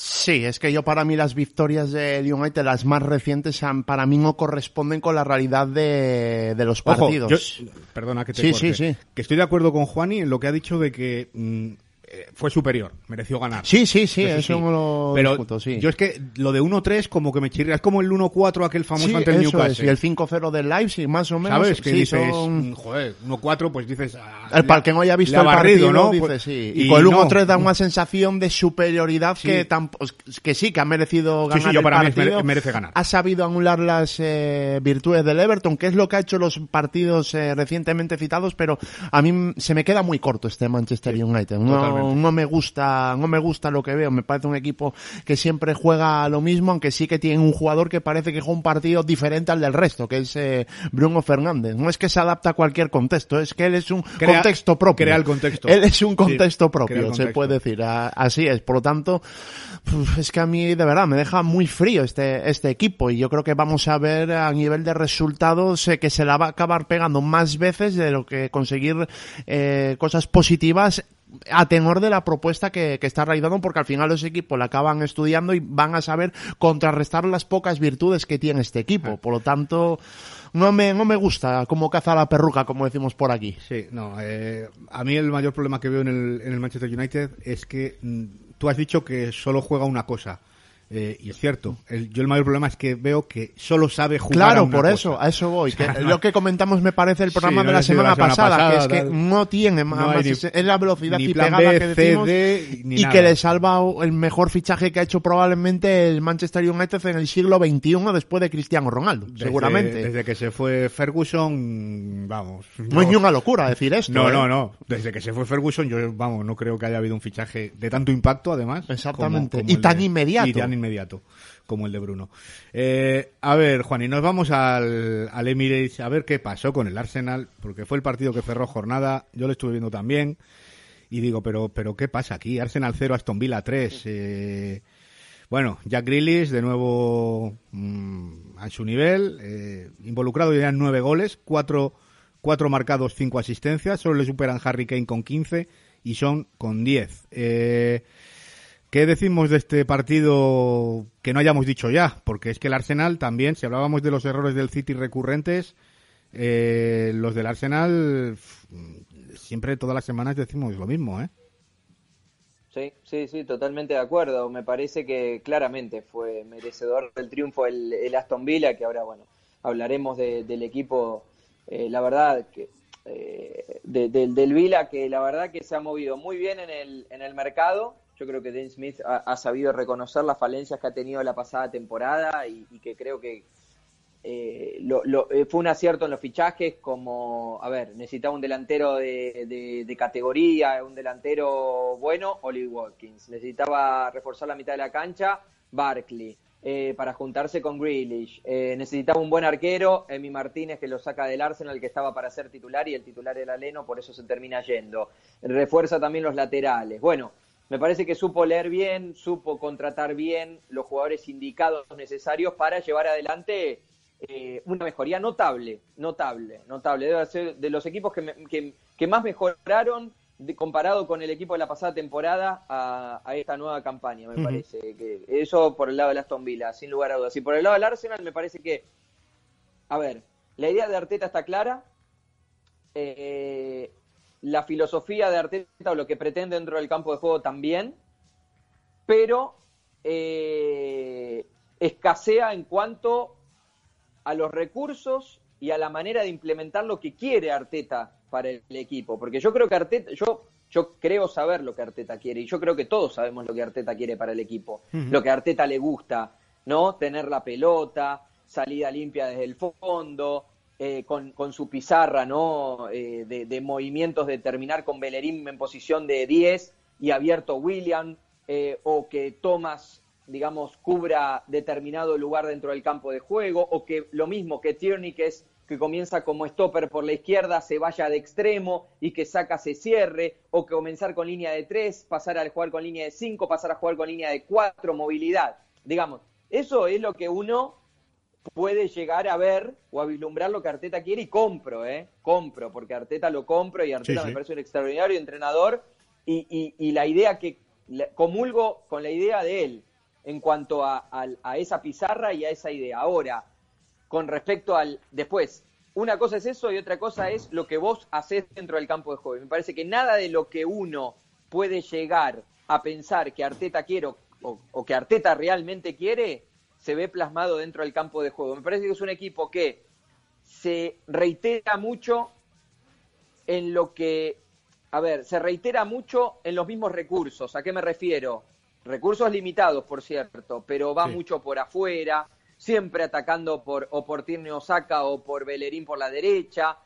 Sí, es que yo para mí las victorias del United, las más recientes, para mí no corresponden con la realidad de, los partidos.
perdona que te sí, corte, sí, sí. Que estoy de acuerdo con Juani en lo que ha dicho de que mm, eh, fue superior, mereció ganar.
Sí, sí, sí, eso, lo
Pero sí. yo es que lo de 1-3 como que me chirría, es como el 1-4 aquel famoso ante el Newcastle.
y el 5-0 del Leipzig, más o menos.
¿Sabes? Que dices, son... joder, 1-4, pues dices... Ah,
el para que no haya visto el partido, ¿no? Dice, pues, sí. Y, con el 1-3 da una sensación de superioridad que, pues, que sí, que ha merecido ganar sí, yo para Mí
merece ganar.
Ha sabido anular las eh, virtudes del Everton, que es lo que ha hecho los partidos eh, recientemente citados, pero a mí se me queda muy corto este Manchester United. No, no, me gusta, no me gusta lo que veo. Me parece un equipo que siempre juega lo mismo, aunque sí que tiene un jugador que parece que juega un partido diferente al del resto, que es eh, Bruno Fernández. No es que se adapta a cualquier contexto, es que él es un contexto propio.
Crea el contexto.
Él es un contexto propio, se puede decir. Así es. Por lo tanto, es que a mí de verdad me deja muy frío este, este equipo y yo creo que vamos a ver a nivel de resultados eh, que se la va a acabar pegando más veces de lo que conseguir eh, cosas positivas a tenor de la propuesta que, está realizando, porque al final los equipos la acaban estudiando y van a saber contrarrestar las pocas virtudes que tiene este equipo. Por lo tanto, no me, no me gusta como caza la perruca, como decimos por aquí.
Sí, no. Eh, a mí el mayor problema que veo en el, en el Manchester United es que mm, tú has dicho que solo juega una cosa. Eh, y es cierto, el- yo el mayor problema es que veo que solo sabe jugar.
Claro,
a una
por
cosa.
eso, a eso voy. Que lo que comentamos me parece el programa
Sí,
de
no
la semana,
la semana
pasada,
pasada,
que es que
tal.
no tiene más,
ni-
es la velocidad y pegada
B,
que decimos
CD,
y
nada.
que le salva el mejor fichaje que ha hecho probablemente el Manchester United en el siglo XXI después de Cristiano Ronaldo,
Desde-
seguramente.
Desde que se fue Ferguson, vamos.
no es ni una locura decir esto.
No,
¿eh?
no, no. Desde que se fue Ferguson, yo, vamos, no creo que haya habido un fichaje de tanto impacto, además.
Exactamente.
como- como
Y
el
tan
de-
inmediato.
Y tan inmediato, como el de Bruno. Eh, a ver, Juan, y nos vamos al, al Emirates a ver qué pasó con el Arsenal, porque fue el partido que cerró jornada. Yo lo estuve viendo también. Y digo, pero, pero ¿qué pasa aquí? Arsenal 0, Aston Villa 3. Eh, bueno, Jack Grealish de nuevo mm, a su nivel, eh, involucrado ya en nueve goles, cuatro, cuatro marcados, cinco asistencias, solo le superan Harry Kane con 15 y Son con 10. Eh, ¿Qué decimos de este partido que no hayamos dicho ya? Porque es que el Arsenal también, si hablábamos de los errores del City recurrentes, eh, los del Arsenal siempre todas las semanas decimos lo mismo, ¿eh?
Sí, sí, sí, totalmente de acuerdo. Me parece que claramente fue merecedor del triunfo el, Aston Villa, que ahora, bueno, hablaremos de- del equipo, eh, la verdad, que eh, de- del- del Villa, que la verdad que se ha movido muy bien en el, en el mercado. Yo creo que Dan Smith ha, sabido reconocer las falencias que ha tenido la pasada temporada y, y que creo que eh, lo- lo- eh, fue un acierto en los fichajes, como, a ver, necesitaba un delantero de, de- de categoría, un delantero bueno, Oli Watkins. Necesitaba reforzar la mitad de la cancha, Barkley, eh, para juntarse con Grealish. Eh, necesitaba un buen arquero, Emi Martínez, que lo saca del Arsenal, que estaba para ser titular, y el titular era Leno, por eso se termina yendo. Refuerza también los laterales. Bueno, me parece que supo leer bien, supo contratar bien los jugadores indicados necesarios para llevar adelante eh, una mejoría notable, notable, notable. Debe ser de los equipos que, me- que, que más mejoraron de- comparado con el equipo de la pasada temporada a, a esta nueva campaña, me parece. que Eso por el lado del Aston Villa, sin lugar a dudas. Y por el lado del Arsenal, me parece que, a ver, la idea de Arteta está clara. eh, la filosofía de Arteta o lo que pretende dentro del campo de juego también, pero eh, escasea en cuanto a los recursos y a la manera de implementar lo que quiere Arteta para el equipo. Porque yo creo que Arteta, yo, yo creo saber lo que Arteta quiere, y yo creo que todos sabemos lo que Arteta quiere para el equipo, lo que a Arteta le gusta, ¿no? Tener la pelota, salida limpia desde el fondo, eh, con, con su pizarra, ¿no? Eh, de, movimientos de terminar con Bellerín en posición de 10 y abierto William, eh, o que Thomas digamos, cubra determinado lugar dentro del campo de juego, o que lo mismo que Tierney, que es que comienza como stopper por la izquierda, se vaya de extremo y que saca se cierre, o que comenzar con línea de tres, pasar a jugar con línea de cinco, pasar a jugar con línea de cuatro, movilidad. Digamos, eso es lo que uno puede llegar a ver o a vislumbrar lo que Arteta quiere y compro, ¿eh? Compro, porque Arteta lo compro y Arteta
Sí, sí.
me parece un extraordinario entrenador y, y- y la idea que comulgo con la idea de él en cuanto a, esa pizarra y a esa idea. Ahora, con respecto al después, una cosa es eso y otra cosa es lo que vos haces dentro del campo de juego. Me parece que nada de lo que uno puede llegar a pensar que Arteta quiere o, o- o que Arteta realmente quiere se ve plasmado dentro del campo de juego. Me parece que es un equipo que se reitera mucho en lo que, a ver, se reitera mucho en los mismos recursos. ¿A qué me refiero? Recursos limitados, por cierto, pero va
Sí.
mucho por afuera, siempre atacando por o por Tierney Osaka o por Bellerín por la derecha,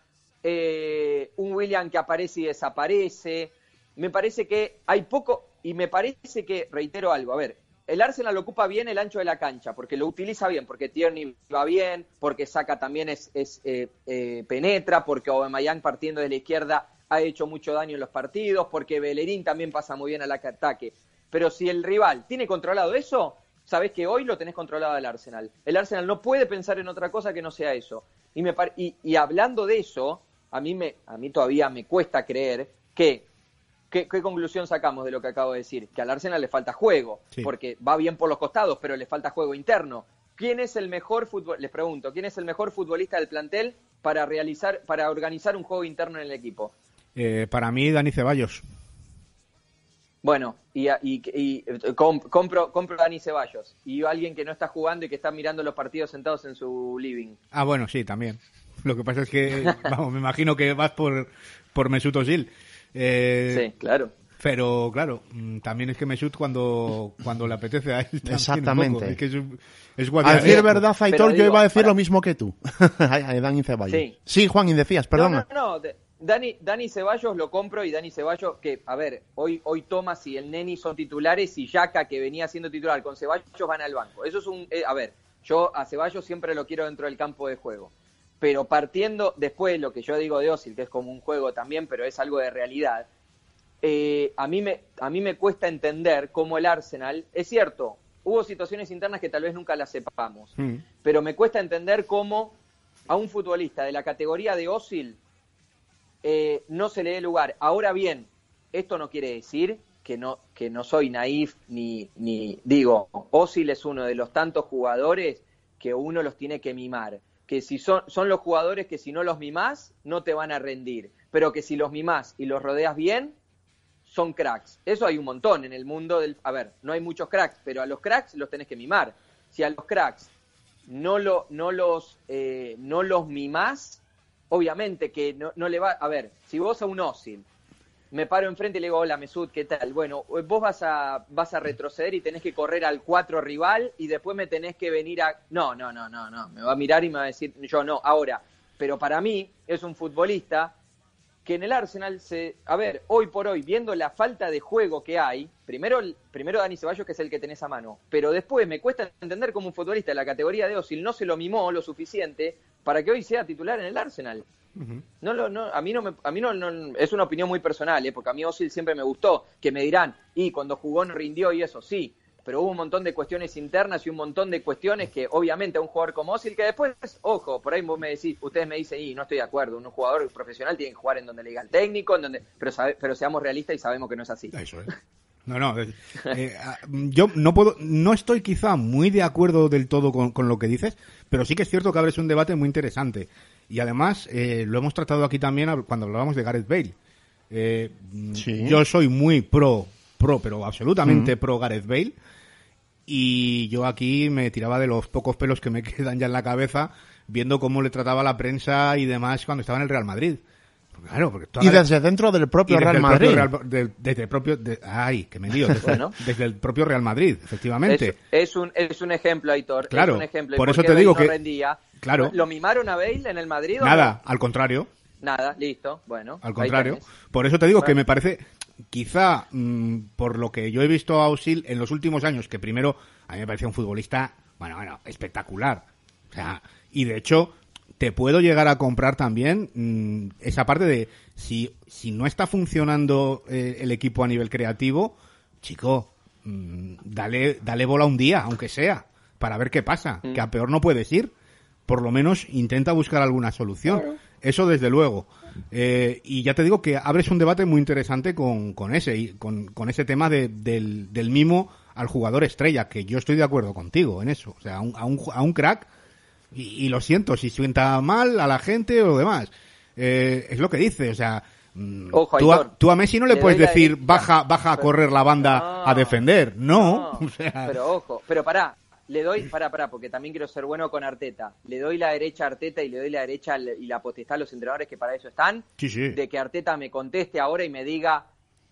eh, un William que aparece y desaparece. Me parece que hay poco, y me parece que, reitero algo, a ver, el Arsenal ocupa bien el ancho de la cancha, porque lo utiliza bien, porque Tierney va bien, porque Saka también es, es, eh, eh, penetra, porque Aubameyang partiendo de la izquierda ha hecho mucho daño en los partidos, porque Bellerín también pasa muy bien al ataque. Pero si el rival tiene controlado eso, sabes que hoy lo tenés controlado el Arsenal. El Arsenal no puede pensar en otra cosa que no sea eso. Y, me par- y hablando de eso, a mí, me, a mí todavía me cuesta creer que ¿Qué, qué conclusión sacamos de lo que acabo de decir? Que al Arsenal le falta juego,
Sí.
porque va bien por los costados, pero le falta juego interno. ¿Quién es el mejor fútbol? Les pregunto, ¿quién es el mejor futbolista del plantel para realizar, para organizar un juego interno en el equipo?
Eh, para mí, Dani Ceballos.
Bueno, y, y, y com- compro, compro a Dani Ceballos. Y alguien que no está jugando y que está mirando los partidos sentados en su living.
Ah, bueno, sí, también. Lo que pasa es que, vamos, me imagino que vas por, por Mesut Özil. Eh,
Sí, claro.
Pero, claro, mm, también es que Mesut cuando, cuando le apetece a él también
Exactamente.
poco. Es que es,
decir verdad, Faitor,
Pero
yo
digo,
iba a decir
para-
lo mismo que tú. Dani Ceballos.
Sí.
Sí, Juan, y decías, perdona.
No, no, no. de- Dani, Dani Ceballos lo compro y Dani Ceballos, que, a ver, hoy, hoy Thomas y el Neni son titulares y Yaka, que venía siendo titular con Ceballos, van al banco. Eso es un. eh, a ver, yo a Ceballos siempre lo quiero dentro del campo de juego. Pero partiendo después lo que yo digo de Osil, que es como un juego también, pero es algo de realidad. eh, a, mí me, a mí me cuesta entender cómo el Arsenal, es cierto, hubo situaciones internas que tal vez nunca las sepamos,
Mm.
pero me cuesta entender cómo a un futbolista de la categoría de Osil eh, no se le dé lugar. Ahora bien, esto no quiere decir que no, que no soy naif ni, ni digo, Osil es uno de los tantos jugadores que uno los tiene que mimar. Que si son, son los jugadores que si no los mimás, no te van a rendir. Pero que si los mimás y los rodeas bien, son cracks. Eso hay un montón en el mundo del... A ver, no hay muchos cracks, pero a los cracks los tenés que mimar. Si a los cracks no, lo, no, los, eh, no los mimás, obviamente que no, no le va... A ver, si vos a un Osil me paro enfrente y le digo, hola Mesut, ¿qué tal? Bueno, vos vas a, vas a retroceder y tenés que correr al 4 rival y después me tenés que venir a... No, no, no, no, no, me va a mirar y me va a decir, yo no, ahora. Pero para mí es un futbolista que en el Arsenal se... A ver, hoy por hoy, viendo la falta de juego que hay, primero, primero Dani Ceballos, que es el que tenés a mano, pero después me cuesta entender cómo un futbolista de la categoría de Osil no se lo mimó lo suficiente para que hoy sea titular en el Arsenal. No, lo- no, a mí no, me, a mí no, no- es una opinión muy personal, ¿eh? porque a mí Osil siempre me gustó, que me dirán, y cuando jugó no rindió y eso, sí, pero hubo un montón de cuestiones internas y un montón de cuestiones que obviamente a un jugador como Osil, que después, ojo, por ahí vos me decís, ustedes me dicen, y no estoy de acuerdo, un jugador profesional tiene que jugar en donde le diga el técnico, en donde, pero, sabe- pero seamos realistas y sabemos que no es así.
Eso es. No, no. es- eh, ah, yo no puedo, no estoy quizá muy de acuerdo del todo con, con lo que dices, pero sí que es cierto que abres un debate muy interesante. Y además, eh, lo hemos tratado aquí también cuando hablábamos de Gareth Bale. Eh, mm,
Sí.
Yo soy muy pro, pro, pero absolutamente pro Gareth Bale. Y yo aquí me tiraba de los pocos pelos que me quedan ya en la cabeza viendo cómo le trataba la prensa y demás cuando estaba en el Real Madrid. Claro, porque tú
Y desde dentro del propio Real
el
Madrid.
propio Real- del- desde el propio de- ay que me lío desde,
Bueno.
desde el propio Real Madrid efectivamente
Es, es un, es un ejemplo, Aitor.
Claro,
es un ejemplo. ¿Y
por eso
qué
te digo
no
que-
rendía?
Claro.
¿Lo mimaron a Bale en el Madrid o
nada
no?
al contrario
Nada, listo. Bueno.
al contrario por eso te digo que me parece quizá mm, por lo que yo he visto a Osil en los últimos años que primero a mí me parecía un futbolista bueno bueno espectacular o sea y de hecho te puedo llegar a comprar también mm, esa parte de si si no está funcionando eh, el equipo a nivel creativo chico mm, dale dale bola un día aunque sea para ver qué pasa que a peor no puedes ir. Por lo menos intenta buscar alguna solución. Eso desde luego. Eh, y ya te digo que abres un debate muy interesante con, con ese con, con ese tema de- del, del mimo al jugador estrella que yo estoy de acuerdo contigo en eso. O sea a un, a un, ju- a un crack y, y lo siento, si sienta mal a la gente o demás. Eh, es lo que dice, o sea, mm,
Ojo,
tú, a, tú a Messi no le,
Le
puedes decir baja, baja a
Pero-
correr la banda
No,
a defender. No,
No,
o sea,
pero ojo, pero pará, le doy, pará, pará, porque también quiero ser bueno con Arteta. Le doy la derecha a Arteta y le doy la derecha y la potestad a los entrenadores que para eso están.
Sí, sí.
De que Arteta me conteste ahora y me diga,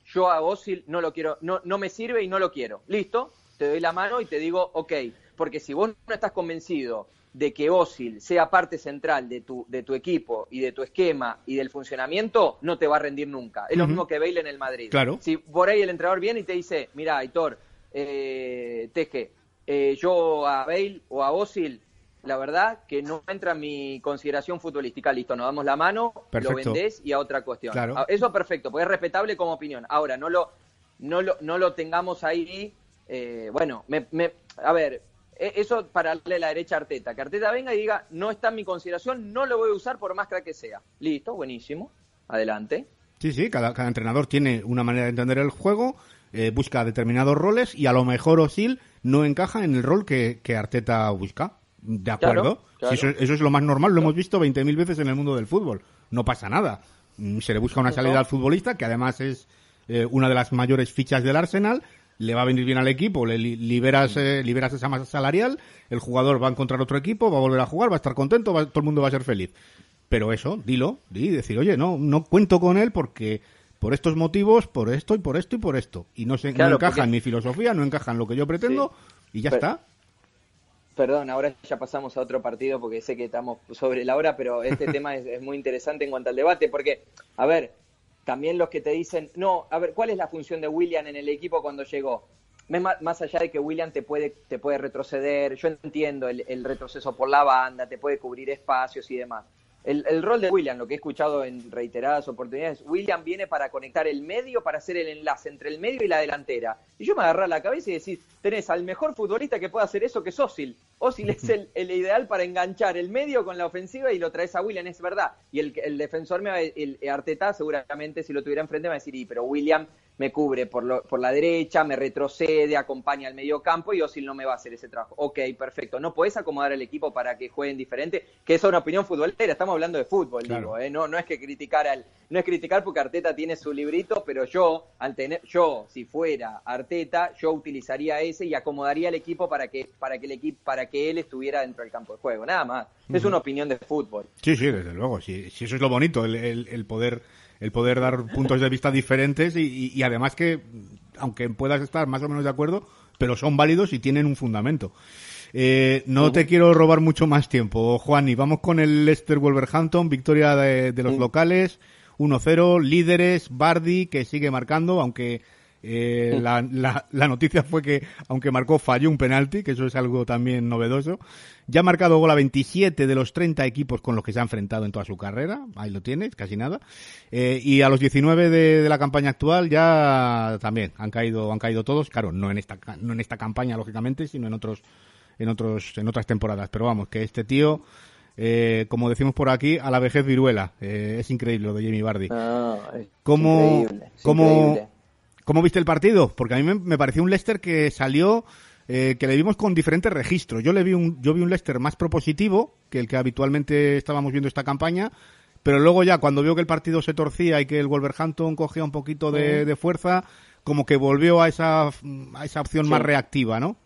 yo a Osil no lo quiero, no, no me sirve y no lo quiero. Listo, te doy la mano y te digo, ok, porque si vos no estás convencido de que Osil sea parte central de tu, de tu equipo y de tu esquema y del funcionamiento, no te va a rendir nunca. Es lo mismo que Bale en el Madrid.
Claro.
Si por ahí el entrenador viene y te dice, mira, Aitor, eh, Teje, eh, yo a Bale o a Osil, la verdad que no entra en mi consideración futbolística. Listo, nos damos la mano,
Perfecto.
lo vendés y a otra cuestión.
Claro.
Ah, Eso es perfecto, porque es respetable como opinión. Ahora, no lo, no lo, no lo tengamos ahí. eh, bueno, me, me- a ver, eso para darle la derecha a Arteta. Que Arteta venga y diga, no está en mi consideración, no lo voy a usar por más crack que sea. Listo, buenísimo. Adelante.
Sí, sí, cada, cada entrenador tiene una manera de entender el juego, eh, busca determinados roles y a lo mejor Osil no encaja en el rol que, que Arteta busca. De acuerdo.
Claro, claro.
Si eso, eso es lo más normal, lo hemos visto 20.000 veces en el mundo del fútbol. No pasa nada. Mm, Se le busca una
No.
salida al futbolista que además es eh, una de las mayores fichas del Arsenal, le va a venir bien al equipo, le liberas, eh, liberas esa masa salarial, el jugador va a encontrar otro equipo, va a volver a jugar, va a estar contento, todo el mundo va a ser feliz. Pero eso, dilo, di, decir, oye, no, no cuento con él porque por estos motivos, por esto y por esto y por esto. Y no, se, encaja en mi filosofía, no encaja en lo que yo pretendo y ya está.
Perdón, ahora ya pasamos a otro partido porque sé que estamos sobre la hora, pero este tema es, muy interesante en cuanto al debate, porque, a ver, también los que te dicen, no, a ver, ¿cuál es la función de William en el equipo cuando llegó? Más allá de que William te puede, te puede retroceder, yo entiendo el retroceso por la banda, te puede cubrir espacios y demás. El, rol de William, lo que he escuchado en reiteradas oportunidades, William viene para conectar el medio, para hacer el enlace entre el medio y la delantera. Y yo me agarré la cabeza y decís, tenés al mejor futbolista que puede hacer eso, que es Osil. Osil es el, el, ideal para enganchar el medio con la ofensiva y lo traes a William, es verdad. Y el, el defensor, me va, el, Arteta, seguramente si lo tuviera enfrente me va a decir, y, pero William me cubre por, por la derecha, me retrocede, acompaña al medio campo y Osil no me va a hacer ese trabajo. Ok, perfecto. ¿No puedes acomodar el equipo para que jueguen diferente? Que es una opinión futbolera, estamos hablando de fútbol, digo, ¿eh? no, no es que criticar al, no es criticar porque Arteta tiene su librito, pero yo, al tener, yo, si fuera Arteta, yo utilizaría ese y acomodaría el equipo para que, para que el equipo, para que él estuviera dentro del campo de juego, nada más. Es una opinión de fútbol.
Sí, sí, desde luego, sí, sí eso es lo bonito, el, el poder el poder dar puntos de vista diferentes y, además que, aunque puedas estar más o menos de acuerdo, pero son válidos y tienen un fundamento. Eh, no te quiero robar mucho más tiempo, Juan, y vamos con el Leicester Wolverhampton, victoria de, de los locales, 1-0, líderes, Bardi, que sigue marcando, aunque eh, la, la, noticia fue que, aunque marcó, falló un penalti, que eso es algo también novedoso. Ya ha marcado gol a 27 de los 30 equipos con los que se ha enfrentado en toda su carrera. Ahí lo tienes, casi nada. Eh, y a los 19 de, la campaña actual ya también han caído, han caído todos. Claro, no en esta, no en esta campaña, lógicamente, sino en otros, en otros, en otras temporadas. Pero vamos, que este tío, eh, como decimos por aquí, a la vejez viruela. Eh, es increíble lo de Jamie Bardi.
Ah,
¿Cómo, ¿Cómo viste el partido? Porque a mí me, pareció un Leicester que salió, eh, que le vimos con diferentes registros. Yo le vi un, yo vi un Leicester más propositivo que el que habitualmente estábamos viendo esta campaña, pero luego ya cuando vio que el partido se torcía y que el Wolverhampton cogía un poquito de, fuerza, como que volvió a esa, a esa opción más reactiva, ¿no?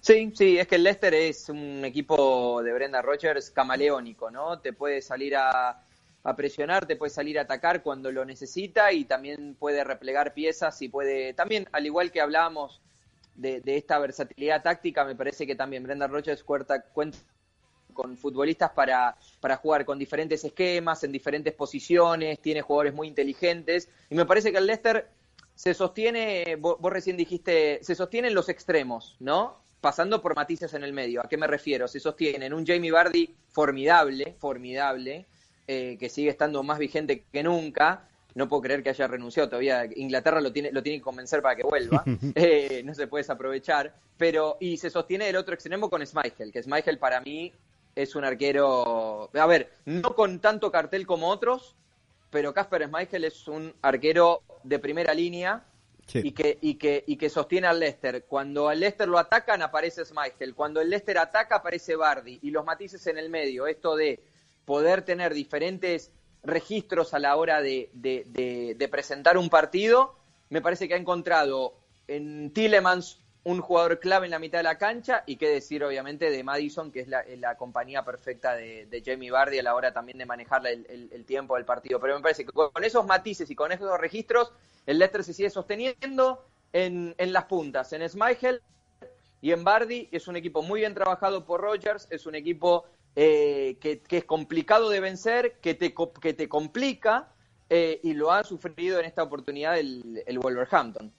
Sí, sí, es que el Leicester es un equipo de Brenda Rogers camaleónico, ¿no? Te puede salir a, a presionar, te puede salir a atacar cuando lo necesita y también puede replegar piezas y puede, también al igual que hablábamos de, esta versatilidad táctica, me parece que también Brenda Roches cuenta, cuenta con futbolistas para, para jugar con diferentes esquemas, en diferentes posiciones, tiene jugadores muy inteligentes y me parece que el Leicester se sostiene, vos, vos recién dijiste, se sostiene en los extremos, ¿no? Pasando por matices en el medio. ¿A qué me refiero? Se sostiene en un Jamie Bardi formidable, formidable, eh, que sigue estando más vigente que nunca. No puedo creer que haya renunciado todavía. Inglaterra lo tiene, lo tiene que convencer para que vuelva. Eh, no se puede desaprovechar. Pero, y se sostiene el otro extremo con Schmeichel, que Schmeichel para mí es un arquero. A ver, no con tanto cartel como otros, pero Casper Schmeichel es un arquero de primera línea. Y, que, y, que, y que sostiene al Leicester. Cuando al Leicester lo atacan, aparece Schmeichel. Cuando el Leicester ataca, aparece Bardi. Y los matices en el medio. Esto de poder tener diferentes registros a la hora de, presentar un partido, me parece que ha encontrado en Tillemans un jugador clave en la mitad de la cancha y qué decir obviamente de Madison, que es la, compañía perfecta de, Jamie Bardi a la hora también de manejar el, tiempo del partido. Pero me parece que con esos matices y con esos registros, el Leicester se sigue sosteniendo en, en las puntas, en Schmeichel y en Bardi. Es un equipo muy bien trabajado por Rogers, es un equipo eh, que, es complicado de vencer, que te, que te complica eh, y lo ha sufrido en esta oportunidad el, el Wolverhampton.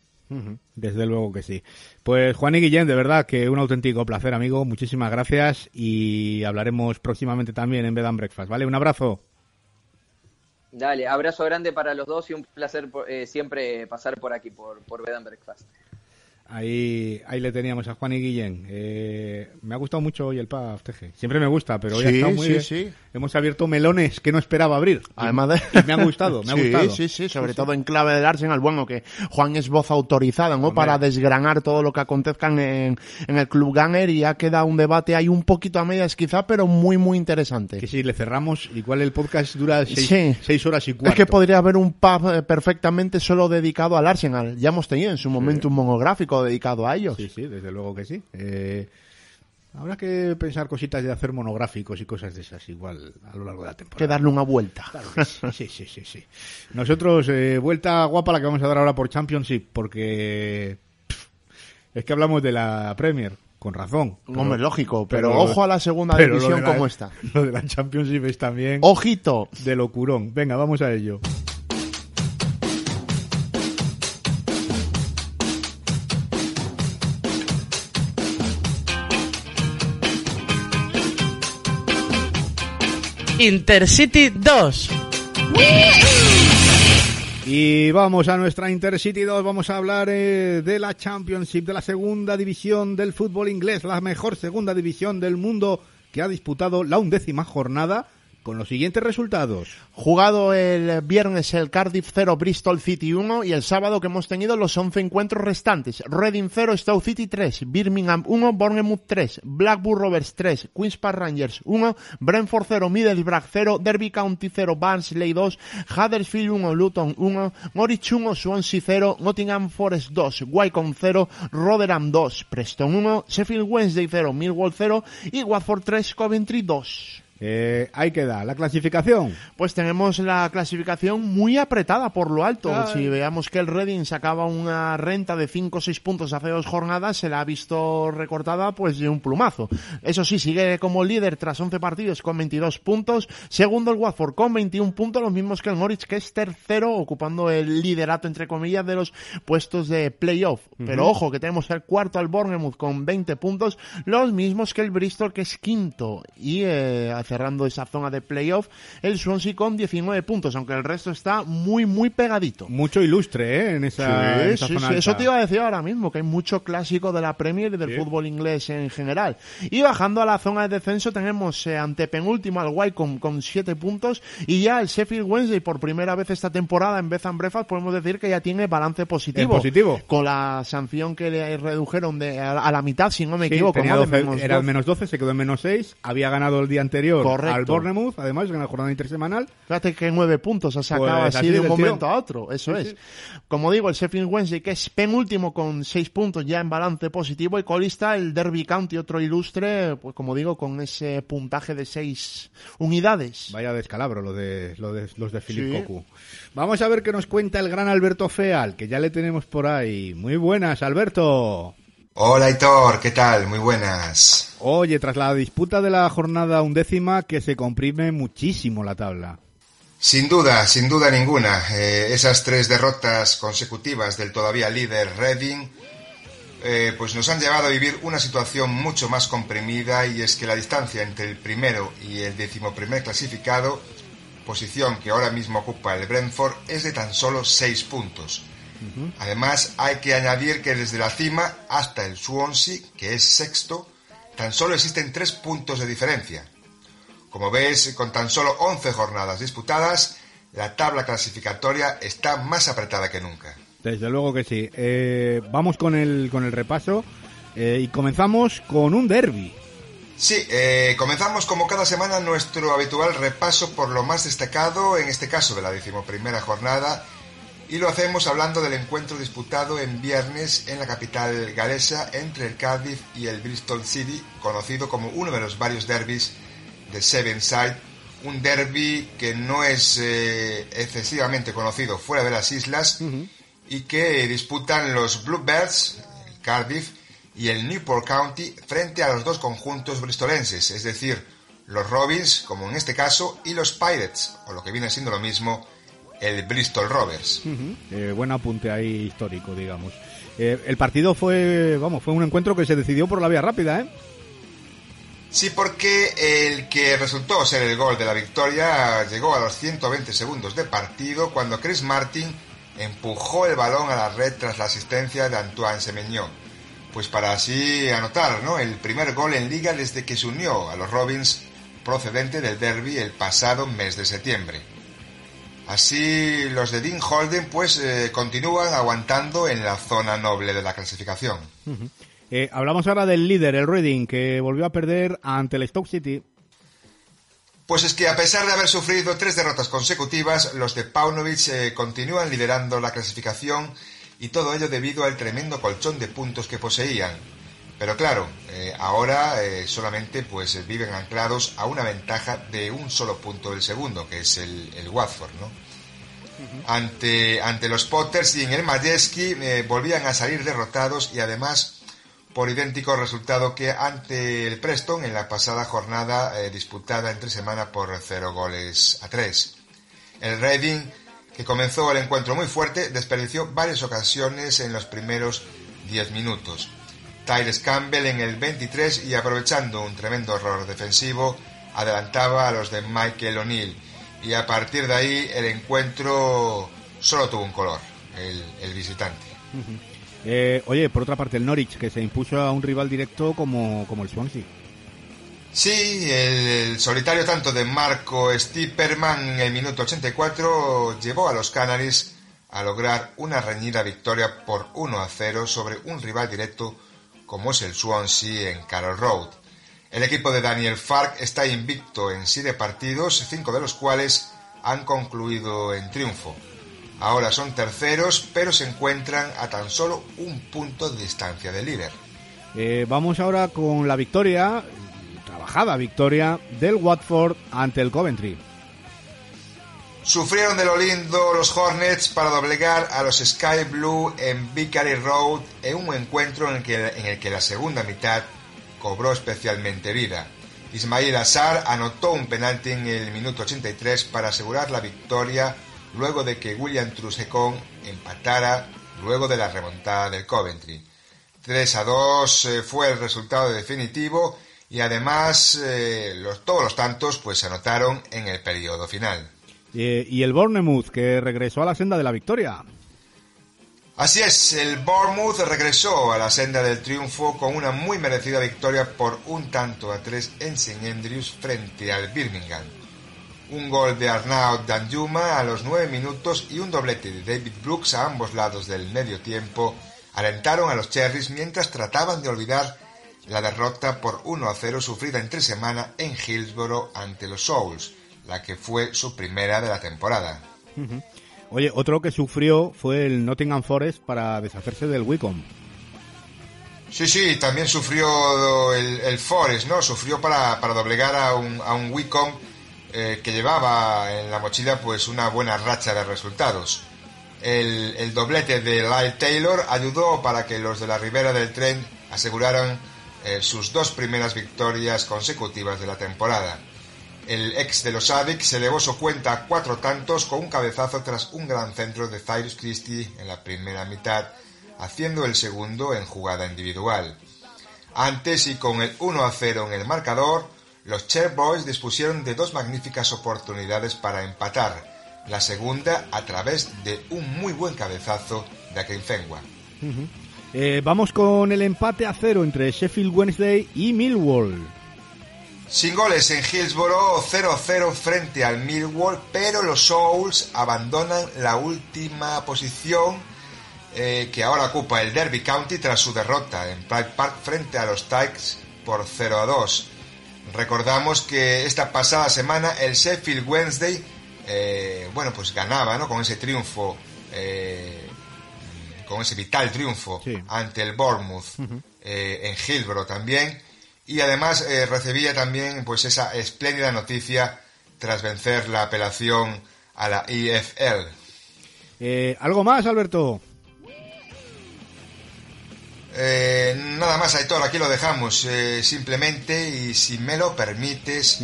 Desde luego que sí. Pues Juan y Guillén, de verdad que un auténtico placer, amigo. Muchísimas gracias y hablaremos próximamente también en Bed and Breakfast, ¿vale? Un abrazo.
Dale, abrazo grande para los dos y un placer eh, siempre pasar por aquí, por, por Bed and Breakfast.
Ahí, ahí le teníamos a Juan y Guillén. Eh, me ha gustado mucho hoy el PAF, Teje. Siempre me gusta, pero hoy ha
Sí,
estado muy
sí,
bien.
sí.
Hemos abierto melones que no esperaba abrir.
Además de...
Y me ha gustado, me ha
sí,
gustado.
Sí, sí, sobre todo en clave del Arsenal. Bueno, que Juan es voz autorizada, ¿no? Para desgranar todo lo que acontezca en, en el Club Ganger y ha quedado un debate ahí un poquito a medias quizá, pero muy, muy interesante.
Que si le cerramos, igual el podcast dura seis,
Sí.
seis horas y cuarto.
Es que podría haber un pub eh, perfectamente solo dedicado al Arsenal. Ya hemos tenido en su momento un monográfico dedicado a ellos.
Sí, sí, desde luego que sí. Eh, habrá que pensar cositas de hacer monográficos y cosas de esas igual a lo largo de la
Hay que
temporada.
darle una vuelta.
Claro que sí, sí, sí, sí. Nosotros, eh, vuelta guapa la que vamos a dar ahora por Championship, porque pff, es que hablamos de la Premier, con razón.
Hombre, lógico, pero,
pero-
ojo a la segunda
pero
división
la-
como está.
Lo de la Championship es también
Ojito.
de locurón. Venga, vamos a ello.
Intercity 2.
Y vamos a nuestra Intercity 2, vamos a hablar eh, de la Championship, de la segunda división del fútbol inglés, la mejor segunda división del mundo que ha disputado la undécima jornada con los siguientes resultados.
Jugado el viernes el Cardiff 0, Bristol City 1 y el sábado que hemos tenido los 11 encuentros restantes. Reading 0, Stoke City 3, Birmingham 1, Bournemouth 3, Blackburn Rovers 3, Queen's Park Rangers 1, Brentford 0, Middlesbrough 0, Derby County 0, Barnsley 2, Huddersfield 1, Luton 1, Norwich 1, Swansea 0, Nottingham Forest 2, Wycombe 0, Rotherham 2, Preston 1, Sheffield Wednesday 0, Millwall 0 y Watford 3, Coventry 2.
Eh, ahí queda la clasificación.
Pues tenemos la clasificación muy apretada por lo alto.
Ay.
Si veamos que el Reading sacaba una renta de 5 o 6 puntos hace dos jornadas, se la ha visto recortada pues de un plumazo. Eso sí, sigue como líder tras 11 partidos con 22 puntos. Segundo el Watford con 21 puntos, los mismos que el Norwich, que es tercero, ocupando el liderato entre comillas de los puestos de playoff. Pero ojo, que tenemos el cuarto al Bournemouth con 20 puntos, los mismos que el Bristol, que es quinto. Y eh, cerrando esa zona de playoff, el Swansea con 19 puntos, aunque el resto está muy, muy pegadito.
Mucho ilustre ¿eh? en esa, en esa
Sí, sí,
zona
sí. Eso te iba a decir ahora mismo, que hay mucho clásico de la Premier y del
Sí.
fútbol inglés en general. Y bajando a la zona de descenso tenemos eh, ante penúltimo al Wycombe con 7 puntos y ya el Sheffield Wednesday por primera vez esta temporada en Beth and Breakfast podemos decir que ya tiene balance positivo.
Positivo.
Con la sanción que le redujeron de, a, a la mitad, si no me
Sí,
equivoco. ¿no? De
12,
menos
era
12.
menos 12, se quedó en menos 6, había ganado el día anterior
Correcto.
al Bournemouth, además en la jornada intersemanal.
Fíjate que nueve puntos ha sacado
Pues
así de un momento a otro, eso
Sí,
es.
sí.
Como digo, el Sheffield Wednesday que es penúltimo con seis puntos ya en balance positivo y colista el Derby County, otro ilustre, pues como digo, con ese puntaje de seis unidades.
Vaya descalabro lo de, lo de los de Philip
Sí.
Cocu. Vamos a ver qué nos cuenta el gran Alberto Feal, que ya le tenemos por ahí. Muy buenas, Alberto.
Hola Hitor, ¿qué tal? Muy buenas.
Oye, tras la disputa de la jornada undécima, que se comprime muchísimo la tabla.
Sin duda, sin duda ninguna, eh, esas tres derrotas consecutivas del todavía líder Reading eh, pues nos han llevado a vivir una situación mucho más comprimida y es que la distancia entre el primero y el decimoprimer clasificado, posición que ahora mismo ocupa el Brentford, es de tan solo seis puntos. Además, hay que añadir que desde la cima hasta el Swansea, que es sexto, tan solo existen tres puntos de diferencia. Como ves, con tan solo 11 jornadas disputadas, la tabla clasificatoria está más apretada que nunca.
Desde luego que sí. Eh, vamos con el, con el repaso eh, y comenzamos con un derby.
Sí, eh, comenzamos como cada semana nuestro habitual repaso por lo más destacado, en este caso de la decimoprimera jornada, y lo hacemos hablando del encuentro disputado en viernes en la capital galesa entre el Cardiff y el Bristol City, conocido como uno de los varios derbis de Sevenside, un derby que no es eh, excesivamente conocido fuera de las islas y que disputan los Bluebirds, el Cardiff, y el Newport County frente a los dos conjuntos bristolenses, es decir, los Robins, como en este caso, y los Pirates, o lo que viene siendo lo mismo, el Bristol Rovers.
Eh, buen apunte ahí histórico, digamos. Eh, el partido fue, vamos, fue un encuentro que se decidió por la vía rápida, ¿eh?
Sí, porque el que resultó ser el gol de la victoria llegó a los 120 segundos de partido cuando Chris Martin empujó el balón a la red tras la asistencia de Antoine Semeñó, pues para así anotar ¿no? el primer gol en liga desde que se unió a los Robins procedente del derby el pasado mes de septiembre. Así los de Dean Holden pues eh, continúan aguantando en la zona noble de la clasificación.
Eh, hablamos ahora del líder, el Reading, que volvió a perder ante el Stoke City.
Pues es que a pesar de haber sufrido tres derrotas consecutivas, los de Paunovic eh, continúan liderando la clasificación y todo ello debido al tremendo colchón de puntos que poseían. Pero claro, eh, ahora solamente pues viven anclados a una ventaja de un solo punto del segundo, que es el, el Watford, ¿no? ante, ante los Potters y en el Majeski volvían a salir derrotados y además por idéntico resultado que ante el Preston en la pasada jornada eh, disputada entre semana por 0 goles a 3. El Reading, que comenzó el encuentro muy fuerte, desperdició varias ocasiones en los primeros 10 minutos. Tyrese Campbell en el 23 y aprovechando un tremendo error defensivo adelantaba a los de Michael O'Neill y a partir de ahí el encuentro solo tuvo un color, el, visitante.
Eh, oye, por otra parte, el Norwich, que se impuso a un rival directo como, como el Swansea.
Sí, el, solitario tanto de Marco Stipperman en el minuto 84 llevó a los Canaries a lograr una reñida victoria por 1 a 0 sobre un rival directo como es el Swansea en Carroll Road. El equipo de Daniel Fark está invicto en siete partidos, cinco de los cuales han concluido en triunfo. Ahora son terceros, pero se encuentran a tan solo un punto de distancia del líder.
Eh, vamos ahora con la victoria, trabajada victoria, del Watford ante el Coventry.
Sufrieron de lo lindo los Hornets para doblegar a los Sky Blue en Vickery Road en un encuentro en el que, en el que la segunda mitad cobró especialmente vida. Ismail Azar anotó un penalti en el minuto 83 para asegurar la victoria luego de que William Trusecon empatara luego de la remontada del Coventry. 3 a 2 eh, fue el resultado definitivo y además eh, todos los tantos pues se anotaron en el periodo final.
Y el Bournemouth que regresó a la senda de la victoria.
Así es, el Bournemouth regresó a la senda del triunfo con una muy merecida victoria por un tanto a tres en St Andrews frente al Birmingham un gol de Arnaud Danjuma a los nueve minutos y un doblete de David Brooks a ambos lados del medio tiempo alentaron a los Cherries mientras trataban de olvidar la derrota por 1 a 0 sufrida entre semana en Hillsborough ante los Souls, la que fue su primera de la temporada.
Oye, otro que sufrió fue el Nottingham Forest para deshacerse del Wicom.
Sí, sí, también sufrió el, Forest, ¿no? Sufrió para, doblegar a un, a un Wicom eh, que llevaba en la mochila pues una buena racha de resultados. El, doblete de Lyle Taylor ayudó para que los de la ribera del tren aseguraran eh, sus dos primeras victorias consecutivas de la temporada. El ex de los se elevó su cuenta a cuatro tantos con un cabezazo tras un gran centro de Cyrus Christie en la primera mitad, haciendo el segundo en jugada individual. Antes y con el 1 a 0 en el marcador, los Boys dispusieron de dos magníficas oportunidades para empatar, la segunda a través de un muy buen cabezazo de Akinfenwa.
Eh, vamos con el empate a cero entre Sheffield Wednesday y Millwall.
Sin goles en Hillsborough, 0-0 frente al Millwall, pero los Souls abandonan la última posición eh, que ahora ocupa el Derby County tras su derrota en Pride Park frente a los Tykes por 0-2. Recordamos que esta pasada semana el Sheffield Wednesday, eh, bueno, pues ganaba, ¿no? Con ese triunfo, eh, con ese vital triunfo ante el Bournemouth en Hillsborough también. Y además recibía también, pues, esa espléndida noticia tras vencer la apelación a la EFL.
¿Algo más, Alberto?
Eh, nada más, Aitor, aquí lo dejamos. Eh, simplemente, y si me lo permites,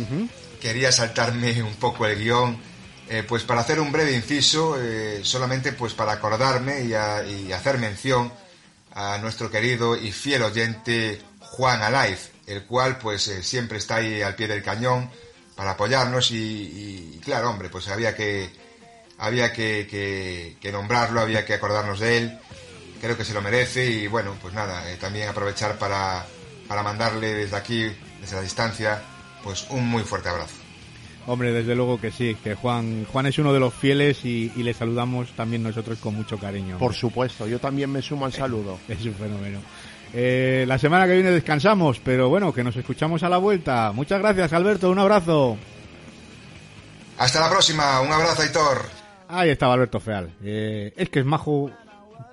quería saltarme un poco el guion, eh, pues para hacer un breve inciso, solamente pues para acordarme y, hacer mención a nuestro querido y fiel oyente Juan Alaiz, el cual pues siempre está ahí al pie del cañón para apoyarnos y, y, claro, hombre, pues había que había que, que, nombrarlo, había que acordarnos de él. Creo que se lo merece y bueno, pues nada, eh, también aprovechar para, para mandarle desde aquí, desde la distancia, pues un muy fuerte abrazo.
Hombre, desde luego que sí, que Juan, Juan es uno de los fieles y, le saludamos también nosotros con mucho cariño.
Por supuesto, yo también me sumo al saludo.
Es un fenómeno. Eh, la semana que viene descansamos, pero bueno, que nos escuchamos a la vuelta. Muchas gracias, Alberto, un abrazo.
Hasta la próxima, un abrazo, Aitor.
Ahí estaba Alberto Feal. Eh, es que es majo,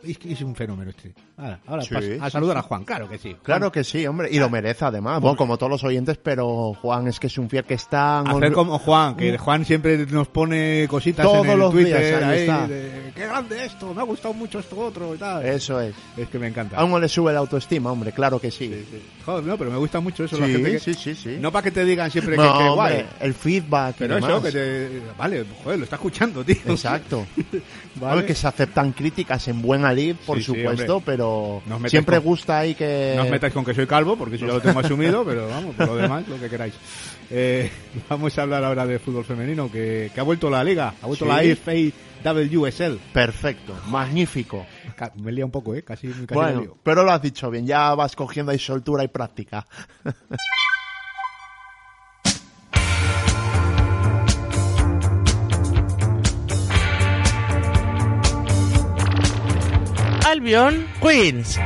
es, un fenómeno este. Ahora, ahora a saludar a Juan, claro que sí.
Claro que sí, hombre, y lo merece además, bueno, como todos los oyentes, pero Juan es que es un fiel que está...
Hacer como Juan, que. Juan siempre nos pone cositas
todos
en el
los
Twitter,
días,
qué grande esto, me ha gustado mucho esto otro y tal.
Eso es.
Es que me encanta.
A uno le sube la autoestima, hombre, claro que sí.
Joder, no, pero me gusta mucho eso.
la
gente
sí, sí, sí.
No para que te digan siempre que, que guay.
El feedback.
Pero eso, que te... Vale, joder, lo está escuchando, tío.
Exacto. vale. que se aceptan críticas en buen alib, por supuesto, pero siempre gusta ahí que...
No os metáis con que soy calvo, porque eso ya lo tengo asumido, pero vamos, por lo demás, lo que queráis. Eh, vamos a hablar ahora de fútbol femenino, que, ha vuelto la liga, ha vuelto la WSL.
Perfecto, magnífico.
Me lía un poco, ¿eh? Casi, casi
bueno, pero lo has dicho bien, ya vas cogiendo ahí soltura y práctica.
Albion Queens.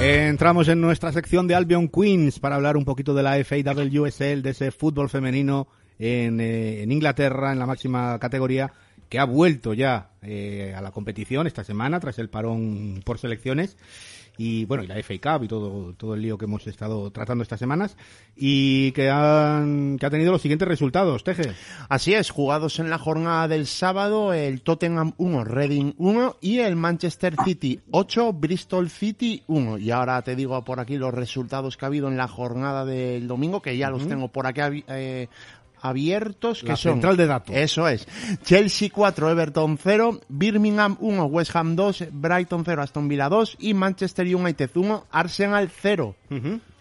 Entramos en nuestra sección de Albion Queens para hablar un poquito de la FAWSL, de ese fútbol femenino en, eh, en Inglaterra, en la máxima categoría, que ha vuelto ya eh, a la competición esta semana tras el parón por selecciones y bueno, y la FA Cup y todo, todo el lío que hemos estado tratando estas semanas y que, han, que ha tenido los siguientes resultados, Teje.
Así es, jugados en la jornada del sábado, el Tottenham 1, Reading 1 y el Manchester City 8, Bristol City 1. Y ahora te digo por aquí los resultados que ha habido en la jornada del domingo, que ya los tengo por aquí eh, abiertos que
la
son
central de datos.
Eso es. Chelsea 4, Everton 0, Birmingham 1, West Ham 2, Brighton 0, Aston Villa 2 y Manchester United 1, Arsenal 0.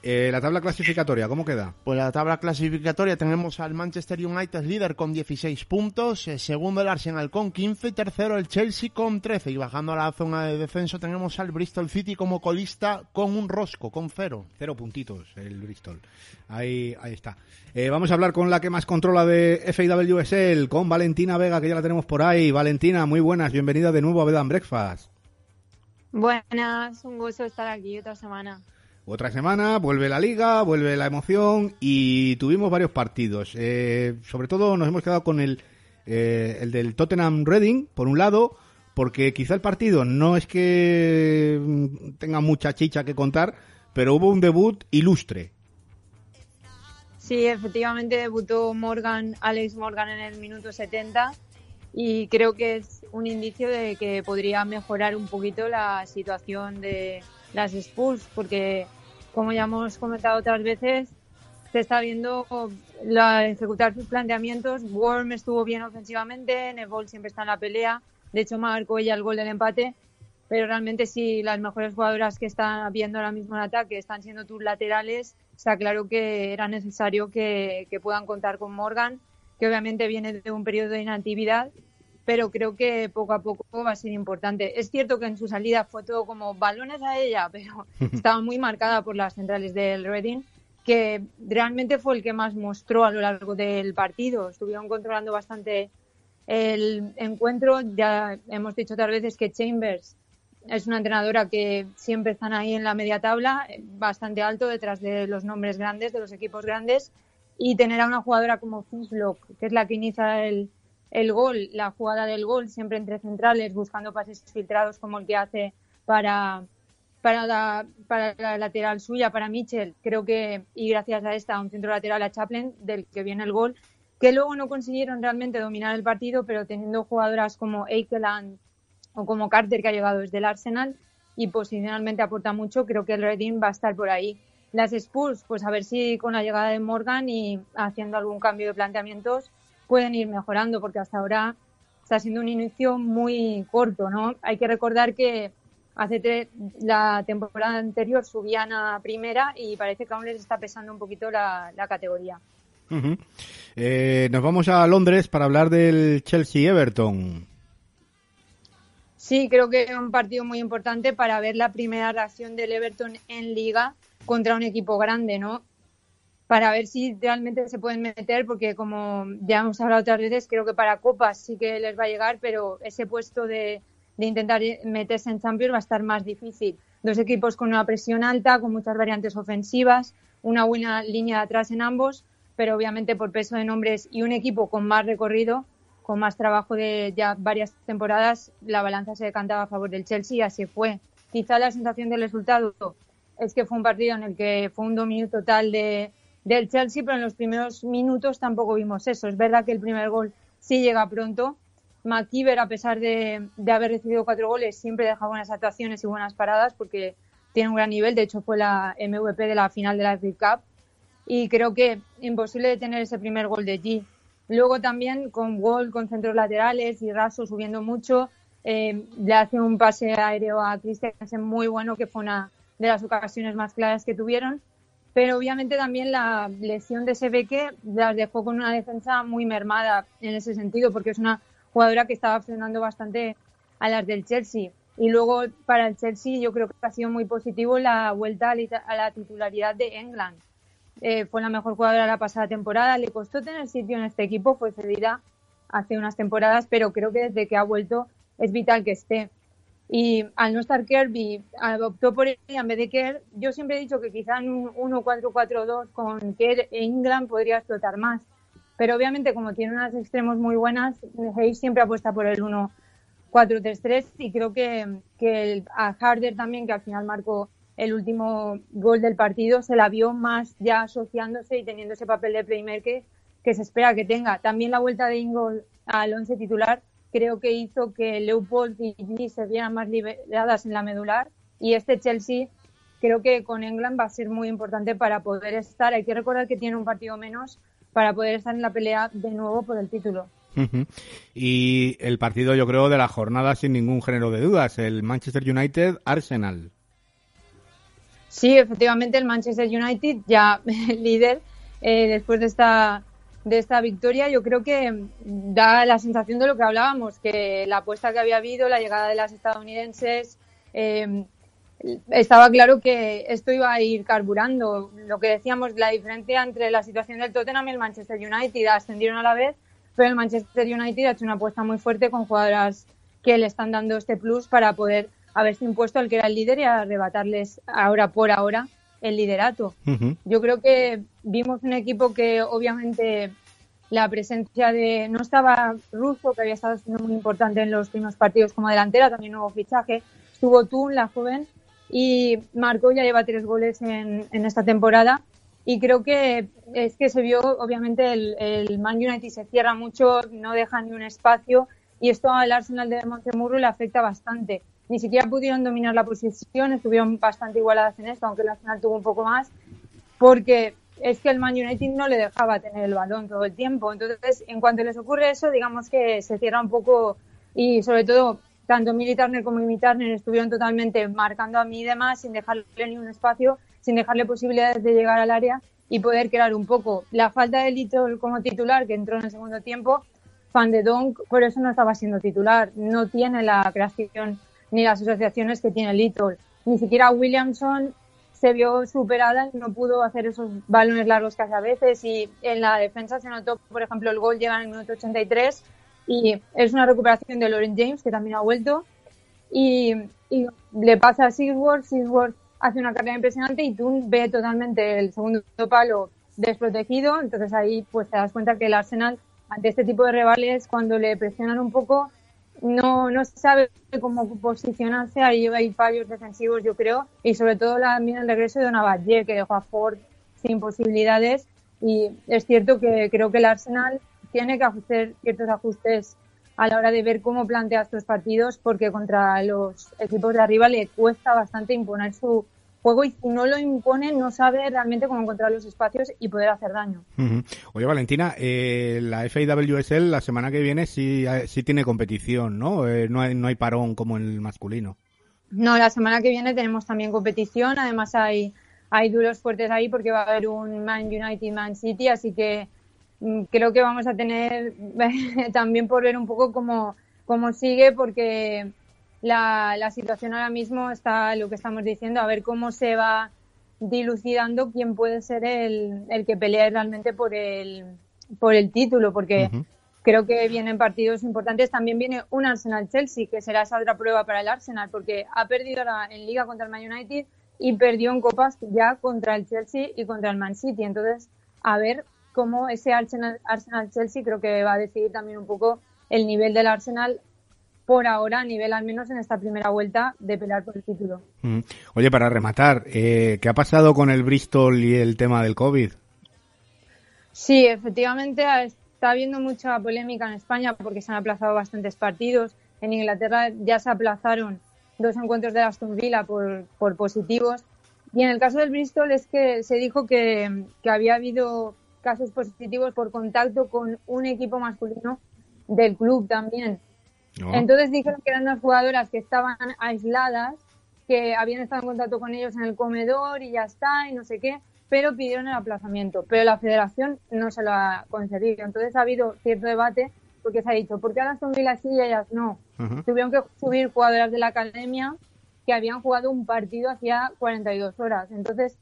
Eh, la tabla clasificatoria, ¿cómo queda?
Pues la tabla clasificatoria tenemos al Manchester United líder con 16 puntos, eh, segundo el Arsenal con 15, tercero el Chelsea con 13 y bajando a la zona de descenso tenemos al Bristol City como colista con un rosco, con cero.
Cero puntitos el Bristol. Ahí, ahí está. Eh, vamos a hablar con la que más controla de FIWSL, con Valentina Vega, que ya la tenemos por ahí. Valentina, muy buenas, bienvenida de nuevo a Bed Breakfast.
Buenas, un gusto estar aquí otra semana.
Otra semana, vuelve la liga, vuelve la emoción y tuvimos varios partidos. Eh, sobre todo nos hemos quedado con el, eh, el del Tottenham Reading, por un lado, porque quizá el partido no es que mm, tenga mucha chicha que contar, pero hubo un debut ilustre.
Sí, efectivamente debutó Morgan, Alex Morgan en el minuto 70 y creo que es un indicio de que podría mejorar un poquito la situación de las Spurs, porque como ya hemos comentado otras veces, se está viendo la, ejecutar sus planteamientos. Worm estuvo bien ofensivamente, Nebol siempre está en la pelea. De hecho, marcó ella el gol del empate. Pero realmente, si las mejores jugadoras que están viendo ahora mismo en ataque están siendo tus laterales, está claro que era necesario que, que puedan contar con Morgan, que obviamente viene de un periodo de inactividad pero creo que poco a poco va a ser importante. Es cierto que en su salida fue todo como balones a ella, pero estaba muy marcada por las centrales del Reading, que realmente fue el que más mostró a lo largo del partido. Estuvieron controlando bastante el encuentro. Ya hemos dicho otras veces que Chambers es una entrenadora que siempre están ahí en la media tabla, bastante alto detrás de los nombres grandes, de los equipos grandes, y tener a una jugadora como Finslock, que es la que inicia el, el gol, la jugada del gol, siempre entre centrales, buscando pases filtrados como el que hace para, para, la, para la lateral suya, para Mitchell. Creo que, y gracias a esta, un centro lateral a Chaplin, del que viene el gol, que luego no consiguieron realmente dominar el partido, pero teniendo jugadoras como Eikeland o como Carter, que ha llegado desde el Arsenal, y posicionalmente aporta mucho, creo que el Reading va a estar por ahí. Las Spurs, pues a ver si con la llegada de Morgan y haciendo algún cambio de planteamientos, pueden ir mejorando, porque hasta ahora está siendo un inicio muy corto, ¿no? Hay que recordar que hace la temporada anterior subían a primera y parece que aún les está pesando un poquito la, categoría.
Eh, nos vamos a Londres para hablar del Chelsea-Everton.
Sí, creo que es un partido muy importante para ver la primera reacción del Everton en liga contra un equipo grande, ¿no? Para ver si realmente se pueden meter, porque como ya hemos hablado otras veces, creo que para Copas sí que les va a llegar, pero ese puesto de, intentar meterse en Champions va a estar más difícil. Dos equipos con una presión alta, con muchas variantes ofensivas, una buena línea de atrás en ambos, pero obviamente por peso de nombres y un equipo con más recorrido, con más trabajo de ya varias temporadas, la balanza se decantaba a favor del Chelsea y así fue. Quizá la sensación del resultado es que fue un partido en el que fue un dominio total de, del Chelsea, pero en los primeros minutos tampoco vimos eso. Es verdad que el primer gol sí llega pronto. McKeever, a pesar de, haber recibido cuatro goles, siempre deja buenas actuaciones y buenas paradas porque tiene un gran nivel. De hecho, fue la MVP de la final de la FA Cup. Y creo que imposible de tener ese primer gol de G Luego también con gol, con centros laterales y Raso subiendo mucho, eh, le hace un pase aéreo a Christensen muy bueno, que fue una de las ocasiones más claras que tuvieron. Pero obviamente también la lesión de Sebeque las dejó con una defensa muy mermada en ese sentido, porque es una jugadora que estaba frenando bastante a las del Chelsea. Y luego para el Chelsea yo creo que ha sido muy positivo la vuelta a la titularidad de England eh, fue la mejor jugadora la pasada temporada. Le costó tener sitio en este equipo, fue cedida hace unas temporadas, pero creo que desde que ha vuelto es vital que esté. Y al no estar Kirby, optó por ella en vez de Kerr. Yo siempre he dicho que quizá en un 1-4-4-2 con Kerr e England podría explotar más. Pero obviamente, como tiene unas extremos muy buenas, Hayes siempre apuesta por el 1-4-3-3 y creo que, que a Harder también, que al final marcó el último gol del partido, se la vio más ya asociándose y teniendo ese papel de playmaker que se espera que tenga. También la vuelta de Ingol al once titular creo que hizo que Leopold y G se vieran más liberadas en la medular y este Chelsea creo que con England va a ser muy importante para poder estar. Hay que recordar que tiene un partido menos para poder estar en la pelea de nuevo por el título.
Y el partido, yo creo, de la jornada sin ningún género de dudas, el Manchester United Arsenal.
Sí, efectivamente el Manchester United ya líder eh, después de esta de esta victoria, yo creo que da la sensación de lo que hablábamos, que la apuesta que había habido, la llegada de las estadounidenses, eh, estaba claro que esto iba a ir carburando. Lo que decíamos, la diferencia entre la situación del Tottenham y el Manchester United ascendieron a la vez, pero el Manchester United ha hecho una apuesta muy fuerte con jugadoras que le están dando este plus para poder haberse impuesto al que era el líder y arrebatarles ahora por ahora el liderato. Yo creo que vimos un equipo que obviamente la presencia de no estaba Russo, que había estado siendo muy importante en los primeros partidos como delantera, también nuevo fichaje, estuvo Tun, la joven, y Marco ya lleva tres goles en, esta temporada. Y creo que es que se vio, obviamente, el, el Man United se cierra mucho, no deja ni un espacio, y esto al Arsenal de Montemurro le afecta bastante ni siquiera pudieron dominar la posición, estuvieron bastante igualadas en esto, aunque el Arsenal tuvo un poco más, porque es que el Man United no le dejaba tener el balón todo el tiempo. Entonces, en cuanto les ocurre eso, digamos que se cierra un poco y sobre todo tanto Mili como Mimi estuvieron totalmente marcando a mí y demás sin dejarle ni un espacio, sin dejarle posibilidades de llegar al área y poder crear un poco. La falta de Little como titular, que entró en el segundo tiempo, Fan de Donk, por eso no estaba siendo titular. No tiene la creación ni las asociaciones que tiene Little. Ni siquiera Williamson se vio superada no pudo hacer esos balones largos que hace a veces. Y en la defensa se notó, por ejemplo, el gol llega en el minuto 83 y es una recuperación de Lauren James que también ha vuelto. Y, le pasa a Seaworth, Seaworth hace una carrera impresionante y tú ve totalmente el segundo palo desprotegido, entonces ahí pues te das cuenta que el Arsenal ante este tipo de rivales cuando le presionan un poco no, no sabe cómo posicionarse, ahí hay fallos defensivos yo creo, y sobre todo también el regreso de Valle que dejó a Ford sin posibilidades. Y es cierto que creo que el Arsenal tiene que hacer ciertos ajustes a la hora de ver cómo plantea estos partidos porque contra los equipos de arriba le cuesta bastante imponer su, juego y si no lo impone no sabe realmente cómo encontrar los espacios y poder hacer daño.
Oye Valentina, eh, la FIWSL la semana que viene sí, sí tiene competición, ¿no? Eh, no, hay, no hay parón como el masculino.
No, la semana que viene tenemos también competición, además hay, hay duros fuertes ahí porque va a haber un Man United Man City, así que mm, creo que vamos a tener también por ver un poco cómo, cómo sigue porque la, la situación ahora mismo está lo que estamos diciendo, a ver cómo se va dilucidando quién puede ser el, el que pelea realmente por el, por el título, porque creo que vienen partidos importantes. También viene un Arsenal-Chelsea, que será esa otra prueba para el Arsenal, porque ha perdido ahora en Liga contra el Man United y perdió en Copas ya contra el Chelsea y contra el Man City. Entonces, a ver cómo ese Arsenal-Chelsea creo que va a decidir también un poco el nivel del Arsenal por ahora, a nivel al menos en esta primera vuelta, de pelear por el título.
Mm. Oye, para rematar, eh, ¿qué ha pasado con el Bristol y el tema del COVID?
Sí, efectivamente está habiendo mucha polémica en España porque se han aplazado bastantes partidos. En Inglaterra ya se aplazaron dos encuentros de Aston Villa por, por positivos. Y en el caso del Bristol es que se dijo que, que había habido casos positivos por contacto con un equipo masculino del club también. Entonces dijeron que eran unas jugadoras que estaban aisladas, que habían estado en contacto con ellos en el comedor y ya está, y no sé qué, pero pidieron el aplazamiento. Pero la federación no se lo ha concedido. Entonces ha habido cierto debate porque se ha dicho, ¿por qué ahora son Vila y ellas no? Tuvieron que subir jugadoras de la academia que habían jugado un partido hacía 42 horas. Entonces,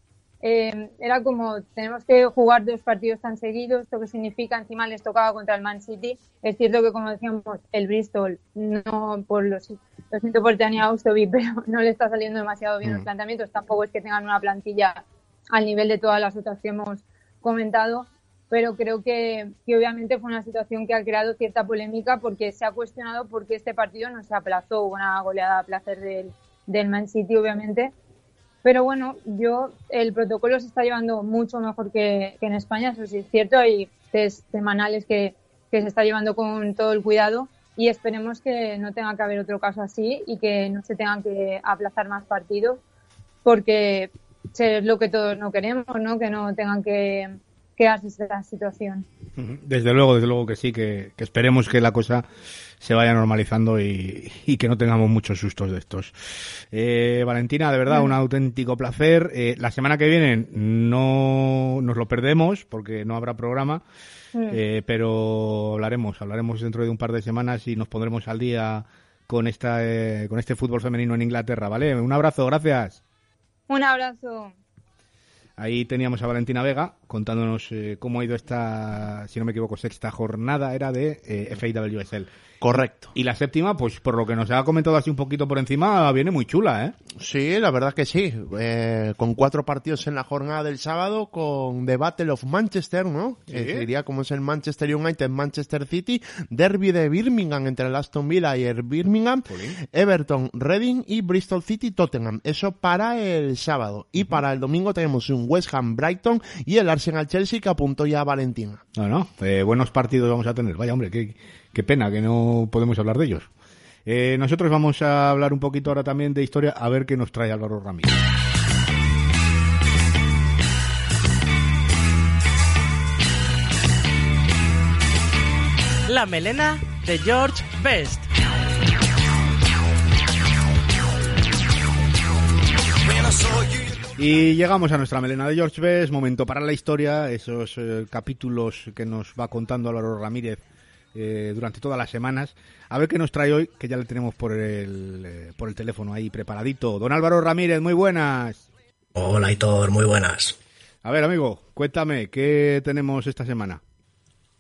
eh, era como, tenemos que jugar dos partidos tan seguidos, esto que significa, encima les tocaba contra el Man City. Es cierto que, como decíamos, el Bristol, no por los, lo siento por Tania Austovi, pero no le está saliendo demasiado bien los mm. planteamientos. Tampoco es que tengan una plantilla al nivel de todas las otras que hemos comentado, pero creo que, que obviamente fue una situación que ha creado cierta polémica porque se ha cuestionado por qué este partido no se aplazó, una goleada a placer del, del Man City, obviamente pero bueno, yo, el protocolo se está llevando mucho mejor que, en España, eso sí es cierto. Hay test semanales que, que se está llevando con todo el cuidado y esperemos que no tenga que haber otro caso así y que no se tengan que aplazar más partidos porque es lo que todos no queremos, ¿no? Que no tengan que quedarse esta situación.
Desde luego, desde luego que sí, que, que esperemos que la cosa se vaya normalizando y, que no tengamos muchos sustos de estos. Eh, Valentina, de verdad, un auténtico placer. Eh, la semana que viene no nos lo perdemos porque no habrá programa, eh, pero hablaremos, hablaremos dentro de un par de semanas y nos pondremos al día con esta, con este fútbol femenino en Inglaterra, ¿vale? Un abrazo, gracias.
Un abrazo.
Ahí teníamos a Valentina Vega contándonos cómo ha ido esta, si no me equivoco, sexta jornada, era de eh, FAWSL.
Correcto.
Y la séptima, pues por lo que nos ha comentado así un poquito por encima, viene muy chula, ¿eh?
Sí, la verdad que sí. Eh, con cuatro partidos en la jornada del sábado, con The Battle of Manchester, ¿no? ¿Sí? Eh, diría como es el Manchester United, Manchester City, Derby de Birmingham entre el Aston Villa y el Birmingham, Everton, Reading y Bristol City, Tottenham. Eso para el sábado. Y para el domingo tenemos un West Ham, Brighton y el Arsenal Chelsea que apuntó ya a Valentina.
No, no, eh, buenos partidos vamos a tener. Vaya, hombre, qué, qué pena que no podemos hablar de ellos. Eh, nosotros vamos a hablar un poquito ahora también de historia, a ver qué nos trae Álvaro Ramírez.
La melena de George Best.
Y llegamos a nuestra melena de George Best, momento para la historia, esos eh, capítulos que nos va contando Álvaro Ramírez eh, durante todas las semanas. A ver qué nos trae hoy, que ya le tenemos por el, eh, por el teléfono ahí preparadito. Don Álvaro Ramírez, muy buenas.
Hola, Hitor, muy buenas.
A ver, amigo, cuéntame, ¿qué tenemos esta semana?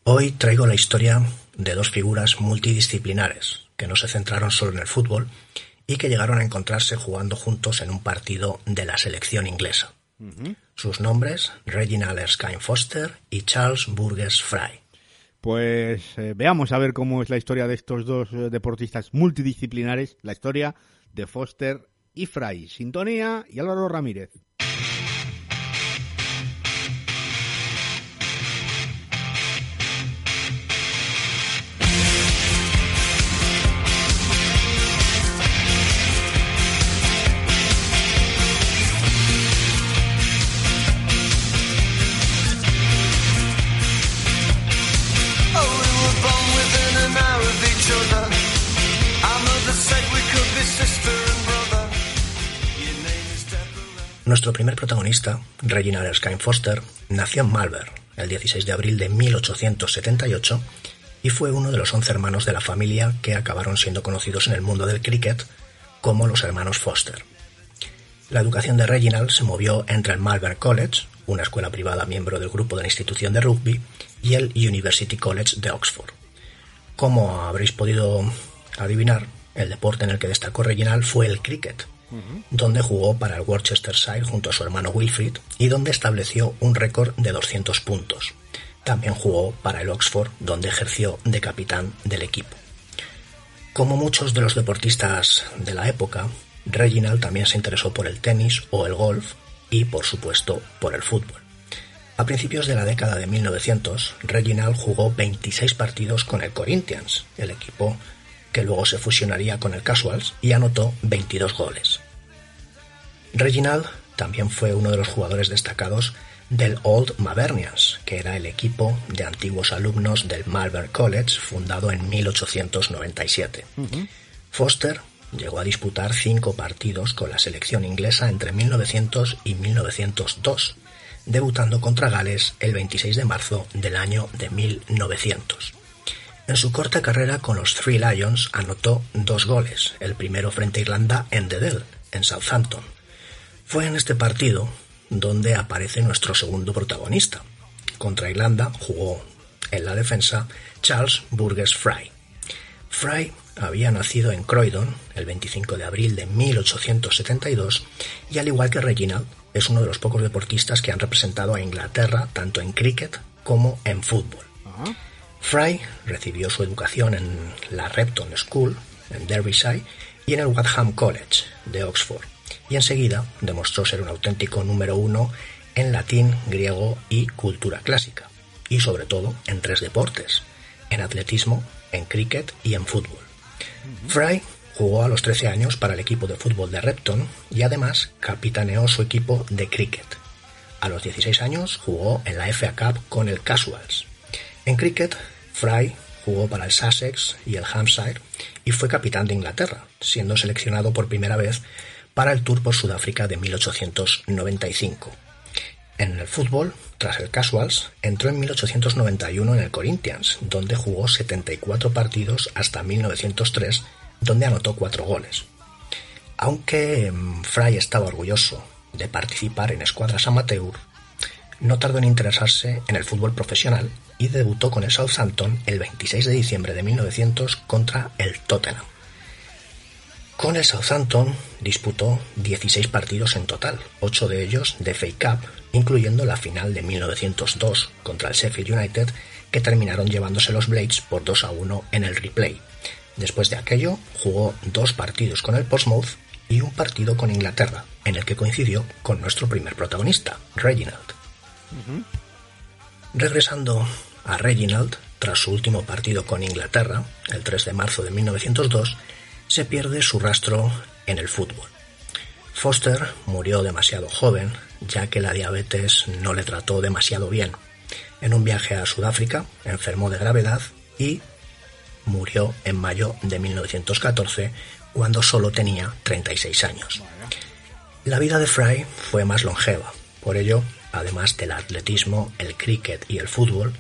Hoy traigo la historia de dos figuras multidisciplinares que no se centraron solo en el fútbol y que llegaron a encontrarse jugando juntos en un partido de la selección inglesa. Sus nombres, Reginald Erskine Foster y Charles Burgess Fry.
Pues eh, veamos a ver cómo es la historia de estos dos eh, deportistas multidisciplinares, la historia de Foster y Fry. Sintonía y Álvaro Ramírez.
Nuestro primer protagonista, Reginald Erskine Foster, nació en Malvern el 16 de abril de 1878 y fue uno de los once hermanos de la familia que acabaron siendo conocidos en el mundo del cricket como los hermanos Foster. La educación de Reginald se movió entre el Malvern College, una escuela privada miembro del grupo de la institución de rugby, y el University College de Oxford. Como habréis podido adivinar, el deporte en el que destacó Reginald fue el cricket, donde jugó para el Worcestershire junto a su hermano Wilfrid y donde estableció un récord de 200 puntos. También jugó para el Oxford, donde ejerció de capitán del equipo. Como muchos de los deportistas de la época, Reginald también se interesó por el tenis o el golf y, por supuesto, por el fútbol. A principios de la década de 1900, Reginald jugó 26 partidos con el Corinthians, el equipo que luego se fusionaría con el Casuals, y anotó 22 goles. Reginald también fue uno de los jugadores destacados del Old Mavernians, que era el equipo de antiguos alumnos del Malvern College, fundado en 1897. Foster llegó a disputar cinco partidos con la selección inglesa entre 1900 y 1902, debutando contra Gales el 26 de marzo del año de 1900. En su corta carrera con los Three Lions anotó dos goles, el primero frente a Irlanda en The Dell, en Southampton. Fue en este partido donde aparece nuestro segundo protagonista. Contra Irlanda jugó en la defensa Charles Burgess Fry. Fry había nacido en Croydon el 25 de abril de 1872 y al igual que Reginald es uno de los pocos deportistas que han representado a Inglaterra tanto en cricket como en fútbol. Fry recibió su educación en la Repton School en Derbyshire y en el Wadham College de Oxford y enseguida demostró ser un auténtico número uno en latín, griego y cultura clásica, y sobre todo en tres deportes, en atletismo, en cricket y en fútbol. Fry jugó a los 13 años para el equipo de fútbol de Repton y además capitaneó su equipo de cricket. A los 16 años jugó en la FA Cup con el Casuals. En cricket, Fry jugó para el Sussex y el Hampshire y fue capitán de Inglaterra, siendo seleccionado por primera vez para el Tour por Sudáfrica de 1895. En el fútbol, tras el Casuals, entró en 1891 en el Corinthians, donde jugó 74 partidos hasta 1903, donde anotó 4 goles. Aunque mm, Fry estaba orgulloso de participar en escuadras amateur, no tardó en interesarse en el fútbol profesional y debutó con el Southampton el 26 de diciembre de 1900 contra el Tottenham. Con el Southampton disputó 16 partidos en total, 8 de ellos de FA Cup, incluyendo la final de 1902 contra el Sheffield United, que terminaron llevándose los Blades por 2 a 1 en el replay. Después de aquello, jugó dos partidos con el Portsmouth y un partido con Inglaterra, en el que coincidió con nuestro primer protagonista, Reginald. Regresando a Reginald, tras su último partido con Inglaterra, el 3 de marzo de 1902, se pierde su rastro en el fútbol. Foster murió demasiado joven, ya que la diabetes no le trató demasiado bien. En un viaje a Sudáfrica enfermó de gravedad y murió en mayo de 1914, cuando solo tenía 36 años. La vida de Fry fue más longeva, por ello, además del atletismo, el cricket y el fútbol,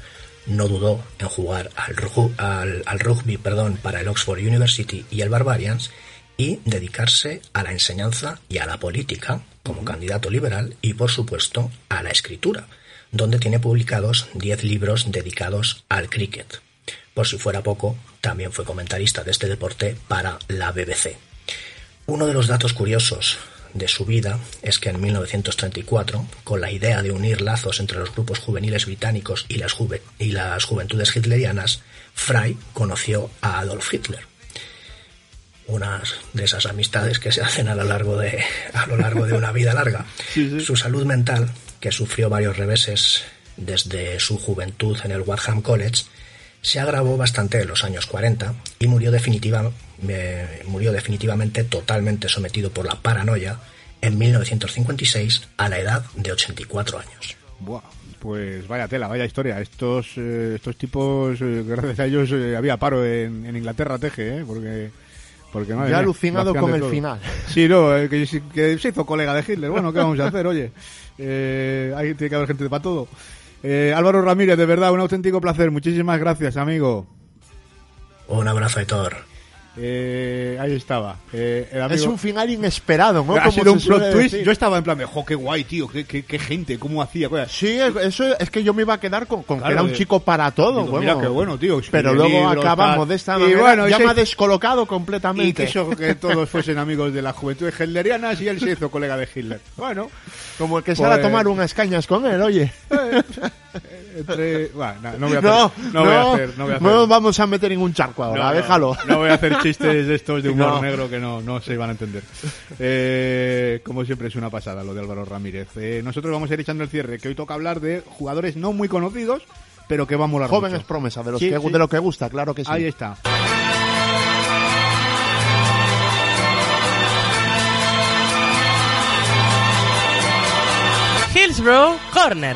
no dudó en jugar al, rugby perdón, para el Oxford University y el Barbarians y dedicarse a la enseñanza y a la política como candidato liberal y por supuesto a la escritura, donde tiene publicados 10 libros dedicados al cricket. Por si fuera poco, también fue comentarista de este deporte para la BBC. Uno de los datos curiosos de su vida es que en 1934, con la idea de unir lazos entre los grupos juveniles británicos y las, y las juventudes hitlerianas, Fry conoció a Adolf Hitler. Unas de esas amistades que se hacen a lo largo de, a lo largo de una vida larga. Su salud mental, que sufrió varios reveses desde su juventud en el Wadham College, se agravó bastante en los años 40 y murió, definitiva, murió definitivamente totalmente sometido por la paranoia en 1956 a la edad de 84 años.
Buah, pues vaya tela, vaya historia. Estos, eh, estos tipos, eh, gracias a ellos, eh, había paro en, Inglaterra, Teje, porque Porque, madre mía,
alucinado con el
todo.
final.
Sí, no, eh, que, que se hizo colega de Hitler. Bueno, ¿qué vamos a hacer? Oye, eh, ahí tiene que haber gente para todo. Eh, Álvaro Ramírez, de verdad, un auténtico placer. Muchísimas gracias, amigo.
Un abrazo, Aitor.
Eh, ahí estaba. Eh, el amigo-
Es un final inesperado, ¿no?
ha sido un plot twist.
decir.
Yo estaba en plan de, jo, qué guay, tío, qué, qué, qué gente, cómo hacía. cosas.
Sí, eso es que yo me iba a quedar con, con
Claro,
que era un chico para todo.
Digo, mira
bueno.
qué bueno, tío.
Pero luego
libros,
acabamos de esta
Y
manera.
bueno, y
ya
se-
me ha descolocado
Y
completamente.
quiso que todos fuesen amigos de la juventud hitlerianas y él se hizo colega de Hitler. Bueno,
Como el que sale a
Pues-
tomar unas cañas con él, oye.
Entre... bueno, no, no voy a hacer...
No,
no, voy a hacer... No voy a hacer...
no nos vamos a meter en un charco ahora,
No, no,
déjalo.
No, voy a hacer chistes de estos de humor
No.
negro que no, no se van a entender. Eh, como siempre es una pasada lo de Álvaro Ramírez. Eh, nosotros vamos a ir echando el cierre, que hoy toca hablar de jugadores no muy conocidos, pero que van a molar
Jóvenes
mucho.
promesas, de, los
Sí,
que,
sí.
de lo que gusta, claro que sí.
Ahí está.
Hillsborough Corner.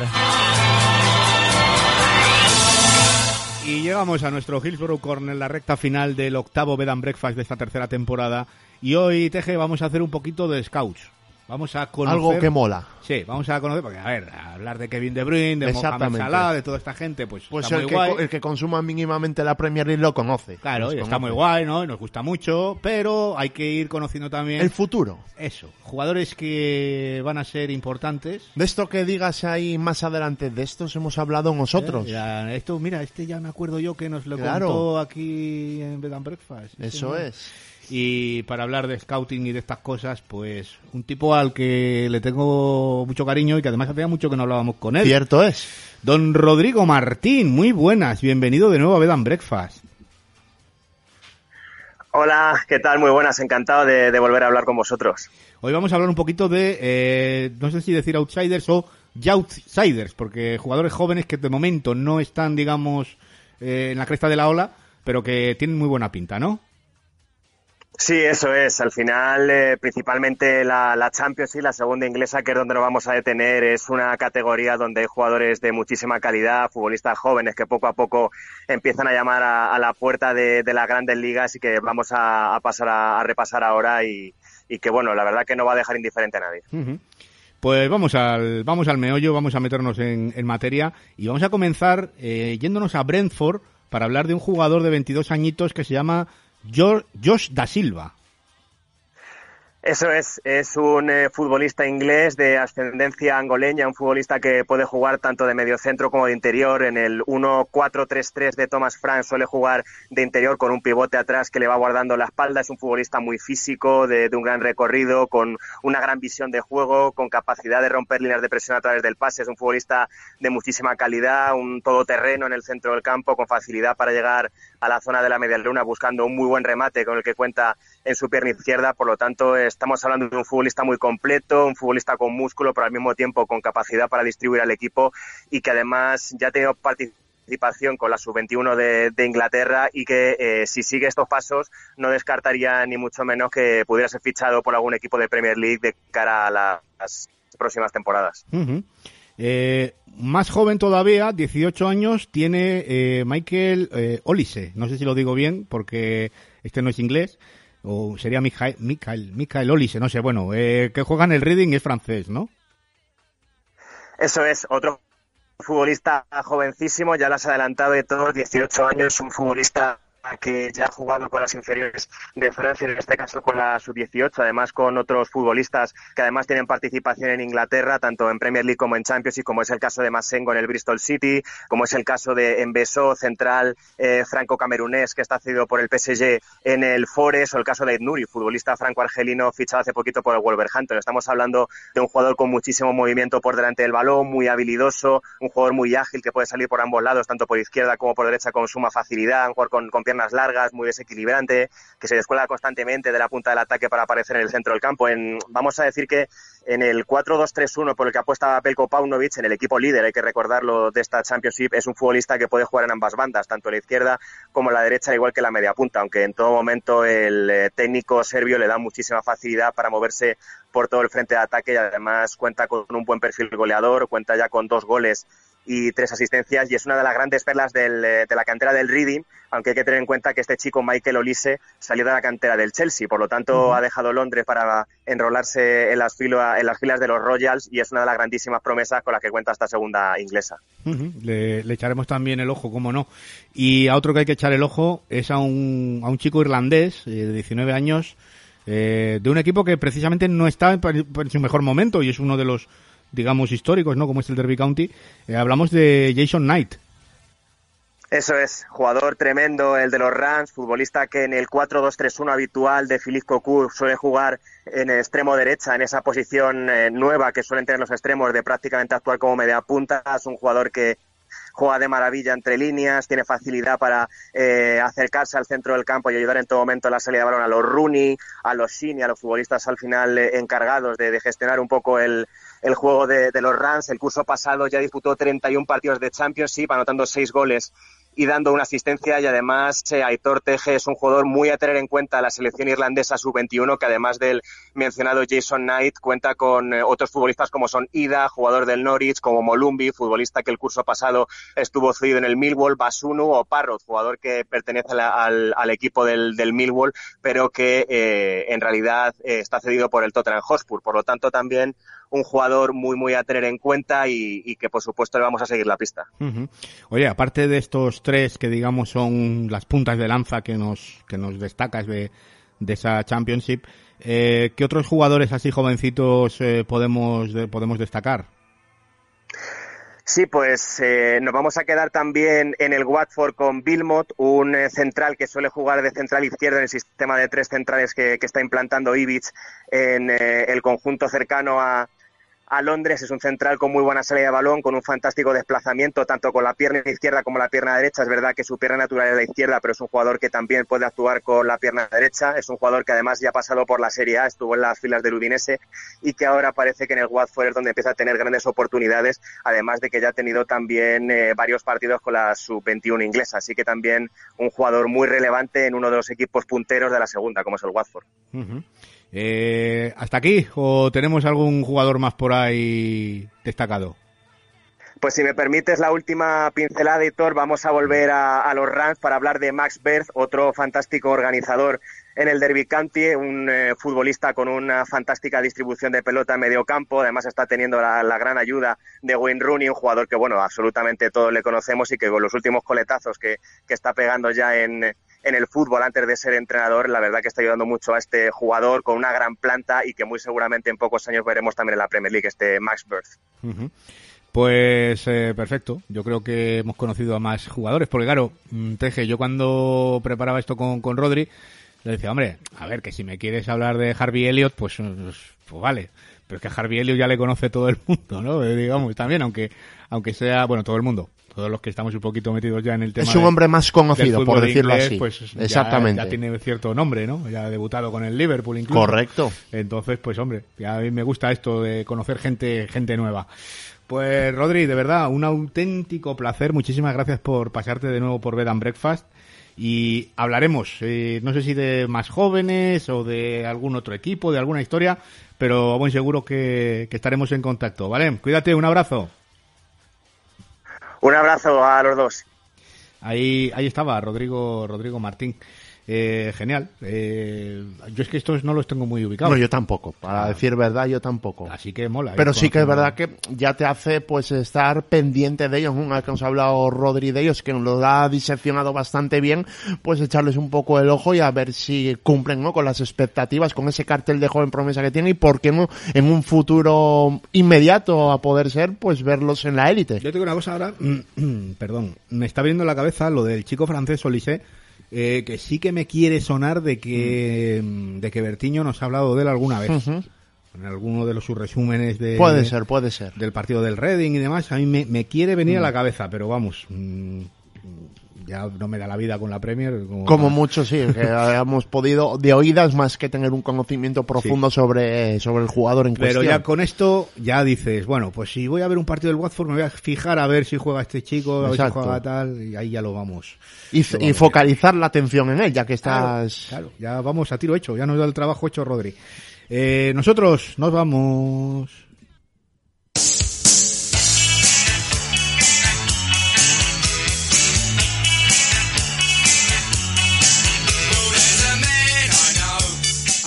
Y llegamos a nuestro Hillsborough Corner, la recta final del octavo Bed and Breakfast de esta tercera temporada. Y hoy, Teje, vamos a hacer un poquito de scouts. Vamos a conocer...
Algo que mola.
Sí, vamos a conocer, porque a ver, hablar de Kevin De Bruyne, de Mohamed. Salah, de toda esta gente, pues,
Pues
está
el
muy
que,
guay.
el que consuma mínimamente la Premier League lo conoce.
Claro, y está
conoce.
muy guay, ¿no? Y nos gusta mucho, pero hay que ir conociendo también
El futuro.
eso, jugadores que van a ser importantes.
De esto que digas ahí más adelante, de estos hemos hablado nosotros.
Eh, ya, esto, mira, este ya me acuerdo yo que nos lo
Claro.
contó aquí en Bed and Breakfast.
Eso es.
Y para hablar de scouting y de estas cosas, pues un tipo al que le tengo mucho cariño y que además hacía mucho que no hablábamos con él.
Cierto es.
Don Rodrigo Martín, muy buenas, bienvenido de nuevo a Bed and Breakfast.
Hola, ¿qué tal? Muy buenas, encantado de, de volver a hablar con vosotros.
Hoy vamos a hablar un poquito de, eh, no sé si decir outsiders o outsiders, porque jugadores jóvenes que de momento no están, digamos, eh, en la cresta de la ola, pero que tienen muy buena pinta, ¿no?
Sí, eso es. Al final, eh, principalmente la, la Champions y la segunda inglesa, que es donde nos vamos a detener, es una categoría donde hay jugadores de muchísima calidad, futbolistas jóvenes que poco a poco empiezan a llamar a, la puerta de, de las grandes ligas y que vamos a, pasar a, repasar ahora y, y que, bueno, la verdad que no va a dejar indiferente a nadie.
Pues vamos al, vamos al meollo, vamos a meternos en, en materia y vamos a comenzar eh, yéndonos a Brentford para hablar de un jugador de 22 añitos que se llama Jo- Josh da Silva.
Eso es, es un eh, futbolista inglés de ascendencia angoleña, un futbolista que puede jugar tanto de mediocentro como de interior. En el 1-4-3-3 de Thomas Frank suele jugar de interior con un pivote atrás que le va guardando la espalda. Es un futbolista muy físico, de, un gran recorrido, con una gran visión de juego, con capacidad de romper líneas de presión a través del pase. Es un futbolista de muchísima calidad, un todoterreno en el centro del campo, con facilidad para llegar a la zona de la media luna buscando un muy buen remate con el que cuenta en su pierna izquierda. Por lo tanto, estamos hablando de un futbolista muy completo, un futbolista con músculo, pero al mismo tiempo con capacidad para distribuir al equipo y que además ya ha tenido participación con la sub-21 de, de Inglaterra y que eh, si sigue estos pasos no descartaría ni mucho menos que pudiera ser fichado por algún equipo de Premier League de cara a las próximas temporadas.
Ujú. Eh, más joven todavía, 18 años, tiene eh, Michael eh, Olise. No sé si lo digo bien porque este no es inglés. O sería Michael, Michael, Olise, no sé. Bueno, eh, que juega en el Reading es francés, ¿no?
Eso es, otro futbolista jovencísimo, ya lo has adelantado de todos, 18 años, un futbolista que ya ha jugado con las inferiores de Francia, en este caso con la sub-18, además con otros futbolistas que además tienen participación en Inglaterra, tanto en Premier League como en Champions, y como es el caso de Masengo en el Bristol City, como es el caso de Embeso, central eh, franco-camerunés, que está cedido por el PSG en el Forest, o el caso de Nuri, futbolista franco-argelino fichado hace poquito por el Wolverhampton. Estamos hablando de un jugador con muchísimo movimiento por delante del balón, muy habilidoso, un jugador muy ágil que puede salir por ambos lados, tanto por izquierda como por derecha con suma facilidad, un jugador con, con piernas largas, muy desequilibrante, que se descuelga constantemente de la punta del ataque para aparecer en el centro del campo. En, vamos a decir que en el 4-2-3-1 por el que apuesta Pelko Paunovic, en el equipo líder, hay que recordarlo de esta Championship, es un futbolista que puede jugar en ambas bandas, tanto la izquierda como la derecha, al igual que la media punta, aunque en todo momento el eh, técnico serbio le da muchísima facilidad para moverse por todo el frente de ataque y además cuenta con un buen perfil goleador, cuenta ya con dos goles y tres asistencias y es una de las grandes perlas del, de la cantera del Reading, aunque hay que tener en cuenta que este chico Michael Olise salió de la cantera del Chelsea, por lo tanto ha dejado Londres para enrolarse en las, fila, en las filas de los Royals y es una de las grandísimas promesas con las que cuenta esta segunda inglesa.
le, le, echaremos también el ojo, cómo no. Y a otro que hay que echar el ojo es a un, a un chico irlandés eh, de 19 años eh, de un equipo que precisamente no está en, su mejor momento y es uno de los, digamos, históricos, ¿no? Como es el Derby County. Eh, hablamos de Jason Knight.
Eso es, jugador tremendo, el de los Rams, futbolista que en el 4-2-3-1 habitual de Philippe Cocu suele jugar en el extremo derecha, en esa posición eh, nueva que suelen tener los extremos de prácticamente actuar como media punta. Es un jugador que juega de maravilla entre líneas, tiene facilidad para eh, acercarse al centro del campo y ayudar en todo momento en la salida de balón a los Rooney, a los Shini, a los futbolistas al final eh, encargados de, gestionar un poco el, juego de, de, los Rams. El curso pasado ya disputó 31 partidos de Championship, anotando seis goles y dando una asistencia y además eh, Aitor Teje es un jugador muy a tener en cuenta la selección irlandesa sub-21 que además del mencionado Jason Knight cuenta con eh, otros futbolistas como son Ida, jugador del Norwich, como Molumbi, futbolista que el curso pasado estuvo cedido en el Millwall, Basunu o Parrot, jugador que pertenece al, al, equipo del, del, Millwall pero que eh, en realidad está cedido por el Tottenham Hotspur. Por lo tanto también un jugador muy, muy a tener en cuenta y, que por supuesto le vamos a seguir la pista.
Oye, aparte de estos tres que digamos son las puntas de lanza que nos, que nos destacas de, de esa Championship, eh, ¿qué otros jugadores así jovencitos eh, podemos, podemos destacar?
Sí, pues eh, nos vamos a quedar también en el Watford con Bilmot, un eh, central que suele jugar de central izquierdo en el sistema de tres centrales que, que está implantando Ibic en eh, el conjunto cercano a, a Londres. Es un central con muy buena salida de balón, con un fantástico desplazamiento, tanto con la pierna izquierda como la pierna derecha. Es verdad que su pierna natural es la izquierda, pero es un jugador que también puede actuar con la pierna derecha. Es un jugador que además ya ha pasado por la Serie A, estuvo en las filas del Udinese y que ahora parece que en el Watford es donde empieza a tener grandes oportunidades, además de que ya ha tenido también eh, varios partidos con la sub-21 inglesa. Así que también un jugador muy relevante en uno de los equipos punteros de la segunda, como es el Watford.
Eh, ¿Hasta aquí o tenemos algún jugador más por ahí destacado?
Pues si me permites la última pincelada, Editor, vamos a volver a, los Rams para hablar de Max Berth, otro fantástico organizador en el Derby County, un eh, futbolista con una fantástica distribución de pelota en medio campo, además está teniendo la, gran ayuda de Wayne Rooney, un jugador que, bueno, absolutamente todos le conocemos y que con los últimos coletazos que está pegando ya en, en el fútbol antes de ser entrenador, la verdad que está ayudando mucho a este jugador con una gran planta y que muy seguramente en pocos años veremos también en la Premier League, este Max Birth.
Pues eh, perfecto, yo creo que hemos conocido a más jugadores, porque claro, mm, Teje, yo cuando preparaba esto con, con Rodri, le decía, hombre, a ver, que si me quieres hablar de Harvey Elliott, pues, pues, pues vale, pero es que Harvey Elliott ya le conoce todo el mundo, ¿no? Digamos, también, aunque, aunque sea, bueno, todo el mundo, todos los que estamos un poquito metidos ya en el tema.
Es un hombre más conocido, por decirlo así.
Pues Exactamente. Ya, tiene cierto nombre, ¿no? Ya ha debutado con el Liverpool incluso.
Correcto.
Entonces, pues hombre, a mí me gusta esto de conocer gente, gente nueva. Pues Rodri, de verdad, un auténtico placer. Muchísimas gracias por pasarte de nuevo por Bed and Breakfast. Y hablaremos, eh, no sé si de más jóvenes o de algún otro equipo, de alguna historia, pero buen seguro que, que estaremos en contacto, ¿vale? Cuídate, un abrazo.
Un abrazo a los dos.
Ahí, ahí estaba Rodrigo, Rodrigo Martín. Eh, genial. Eh, yo es que estos no los tengo muy ubicados.
No, yo tampoco. Para ah. decir verdad, yo tampoco.
Así que mola.
Pero sí que es verdad que ya te hace pues estar pendiente de ellos. Una vez que nos ha hablado Rodri de ellos, que nos lo ha diseccionado bastante bien, pues echarles un poco el ojo y a ver si cumplen ¿no? con las expectativas, con ese cartel de joven promesa que tiene y por qué no en un futuro inmediato a poder ser, pues verlos en la élite.
Yo tengo una cosa ahora, perdón, me está viendo en la cabeza lo del chico francés Olise eh, que sí que me quiere sonar de que, mm, de que Bertiño nos ha hablado de él alguna vez. En alguno de los sus resúmenes de,
puede ser, puede ser.
del partido del Reading y demás, a mí me, quiere venir a la mm. cabeza, pero vamos, mm, ya no me da la vida con la Premier.
Como, mucho, sí, que hayamos podido de oídas más que tener un conocimiento profundo sobre, sobre el jugador en cuestión.
Pero ya con esto, ya dices, bueno, pues si voy a ver un partido del Watford, me voy a fijar a ver si juega este chico, a ver si juega tal, y ahí ya lo vamos.
Y, focalizar la atención en él, ya que estás...
Claro, ya vamos a tiro hecho, ya nos da el trabajo hecho Rodri. Eh, nosotros nos vamos.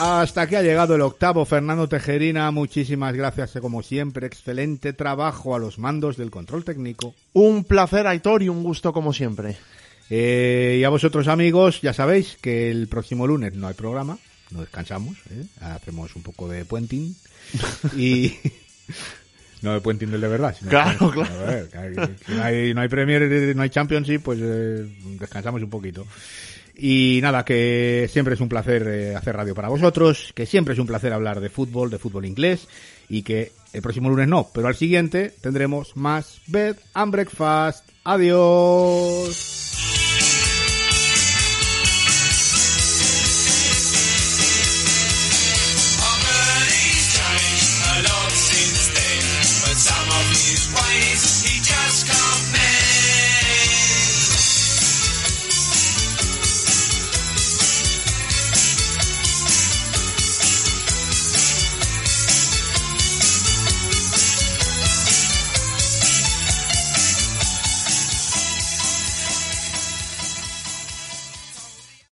Hasta que ha llegado el octavo. Fernando Tejerina, muchísimas gracias, como siempre. Excelente trabajo a los mandos del control técnico.
Un placer, Aitor, y un gusto como siempre.
Eh, y a vosotros, amigos, ya sabéis que el próximo lunes no hay programa, no descansamos, ¿eh? hacemos un poco de puenting. y. No de puenting del de verdad. Sino
Claro,
que-
claro.
a ver, que- que no, hay, no hay Premier, no hay Championship, pues eh, descansamos un poquito. Y nada, que siempre es un placer eh, hacer radio para vosotros, que siempre es un placer hablar de fútbol, de fútbol inglés, y que el próximo lunes no, pero al siguiente tendremos más Bed and Breakfast. Adiós.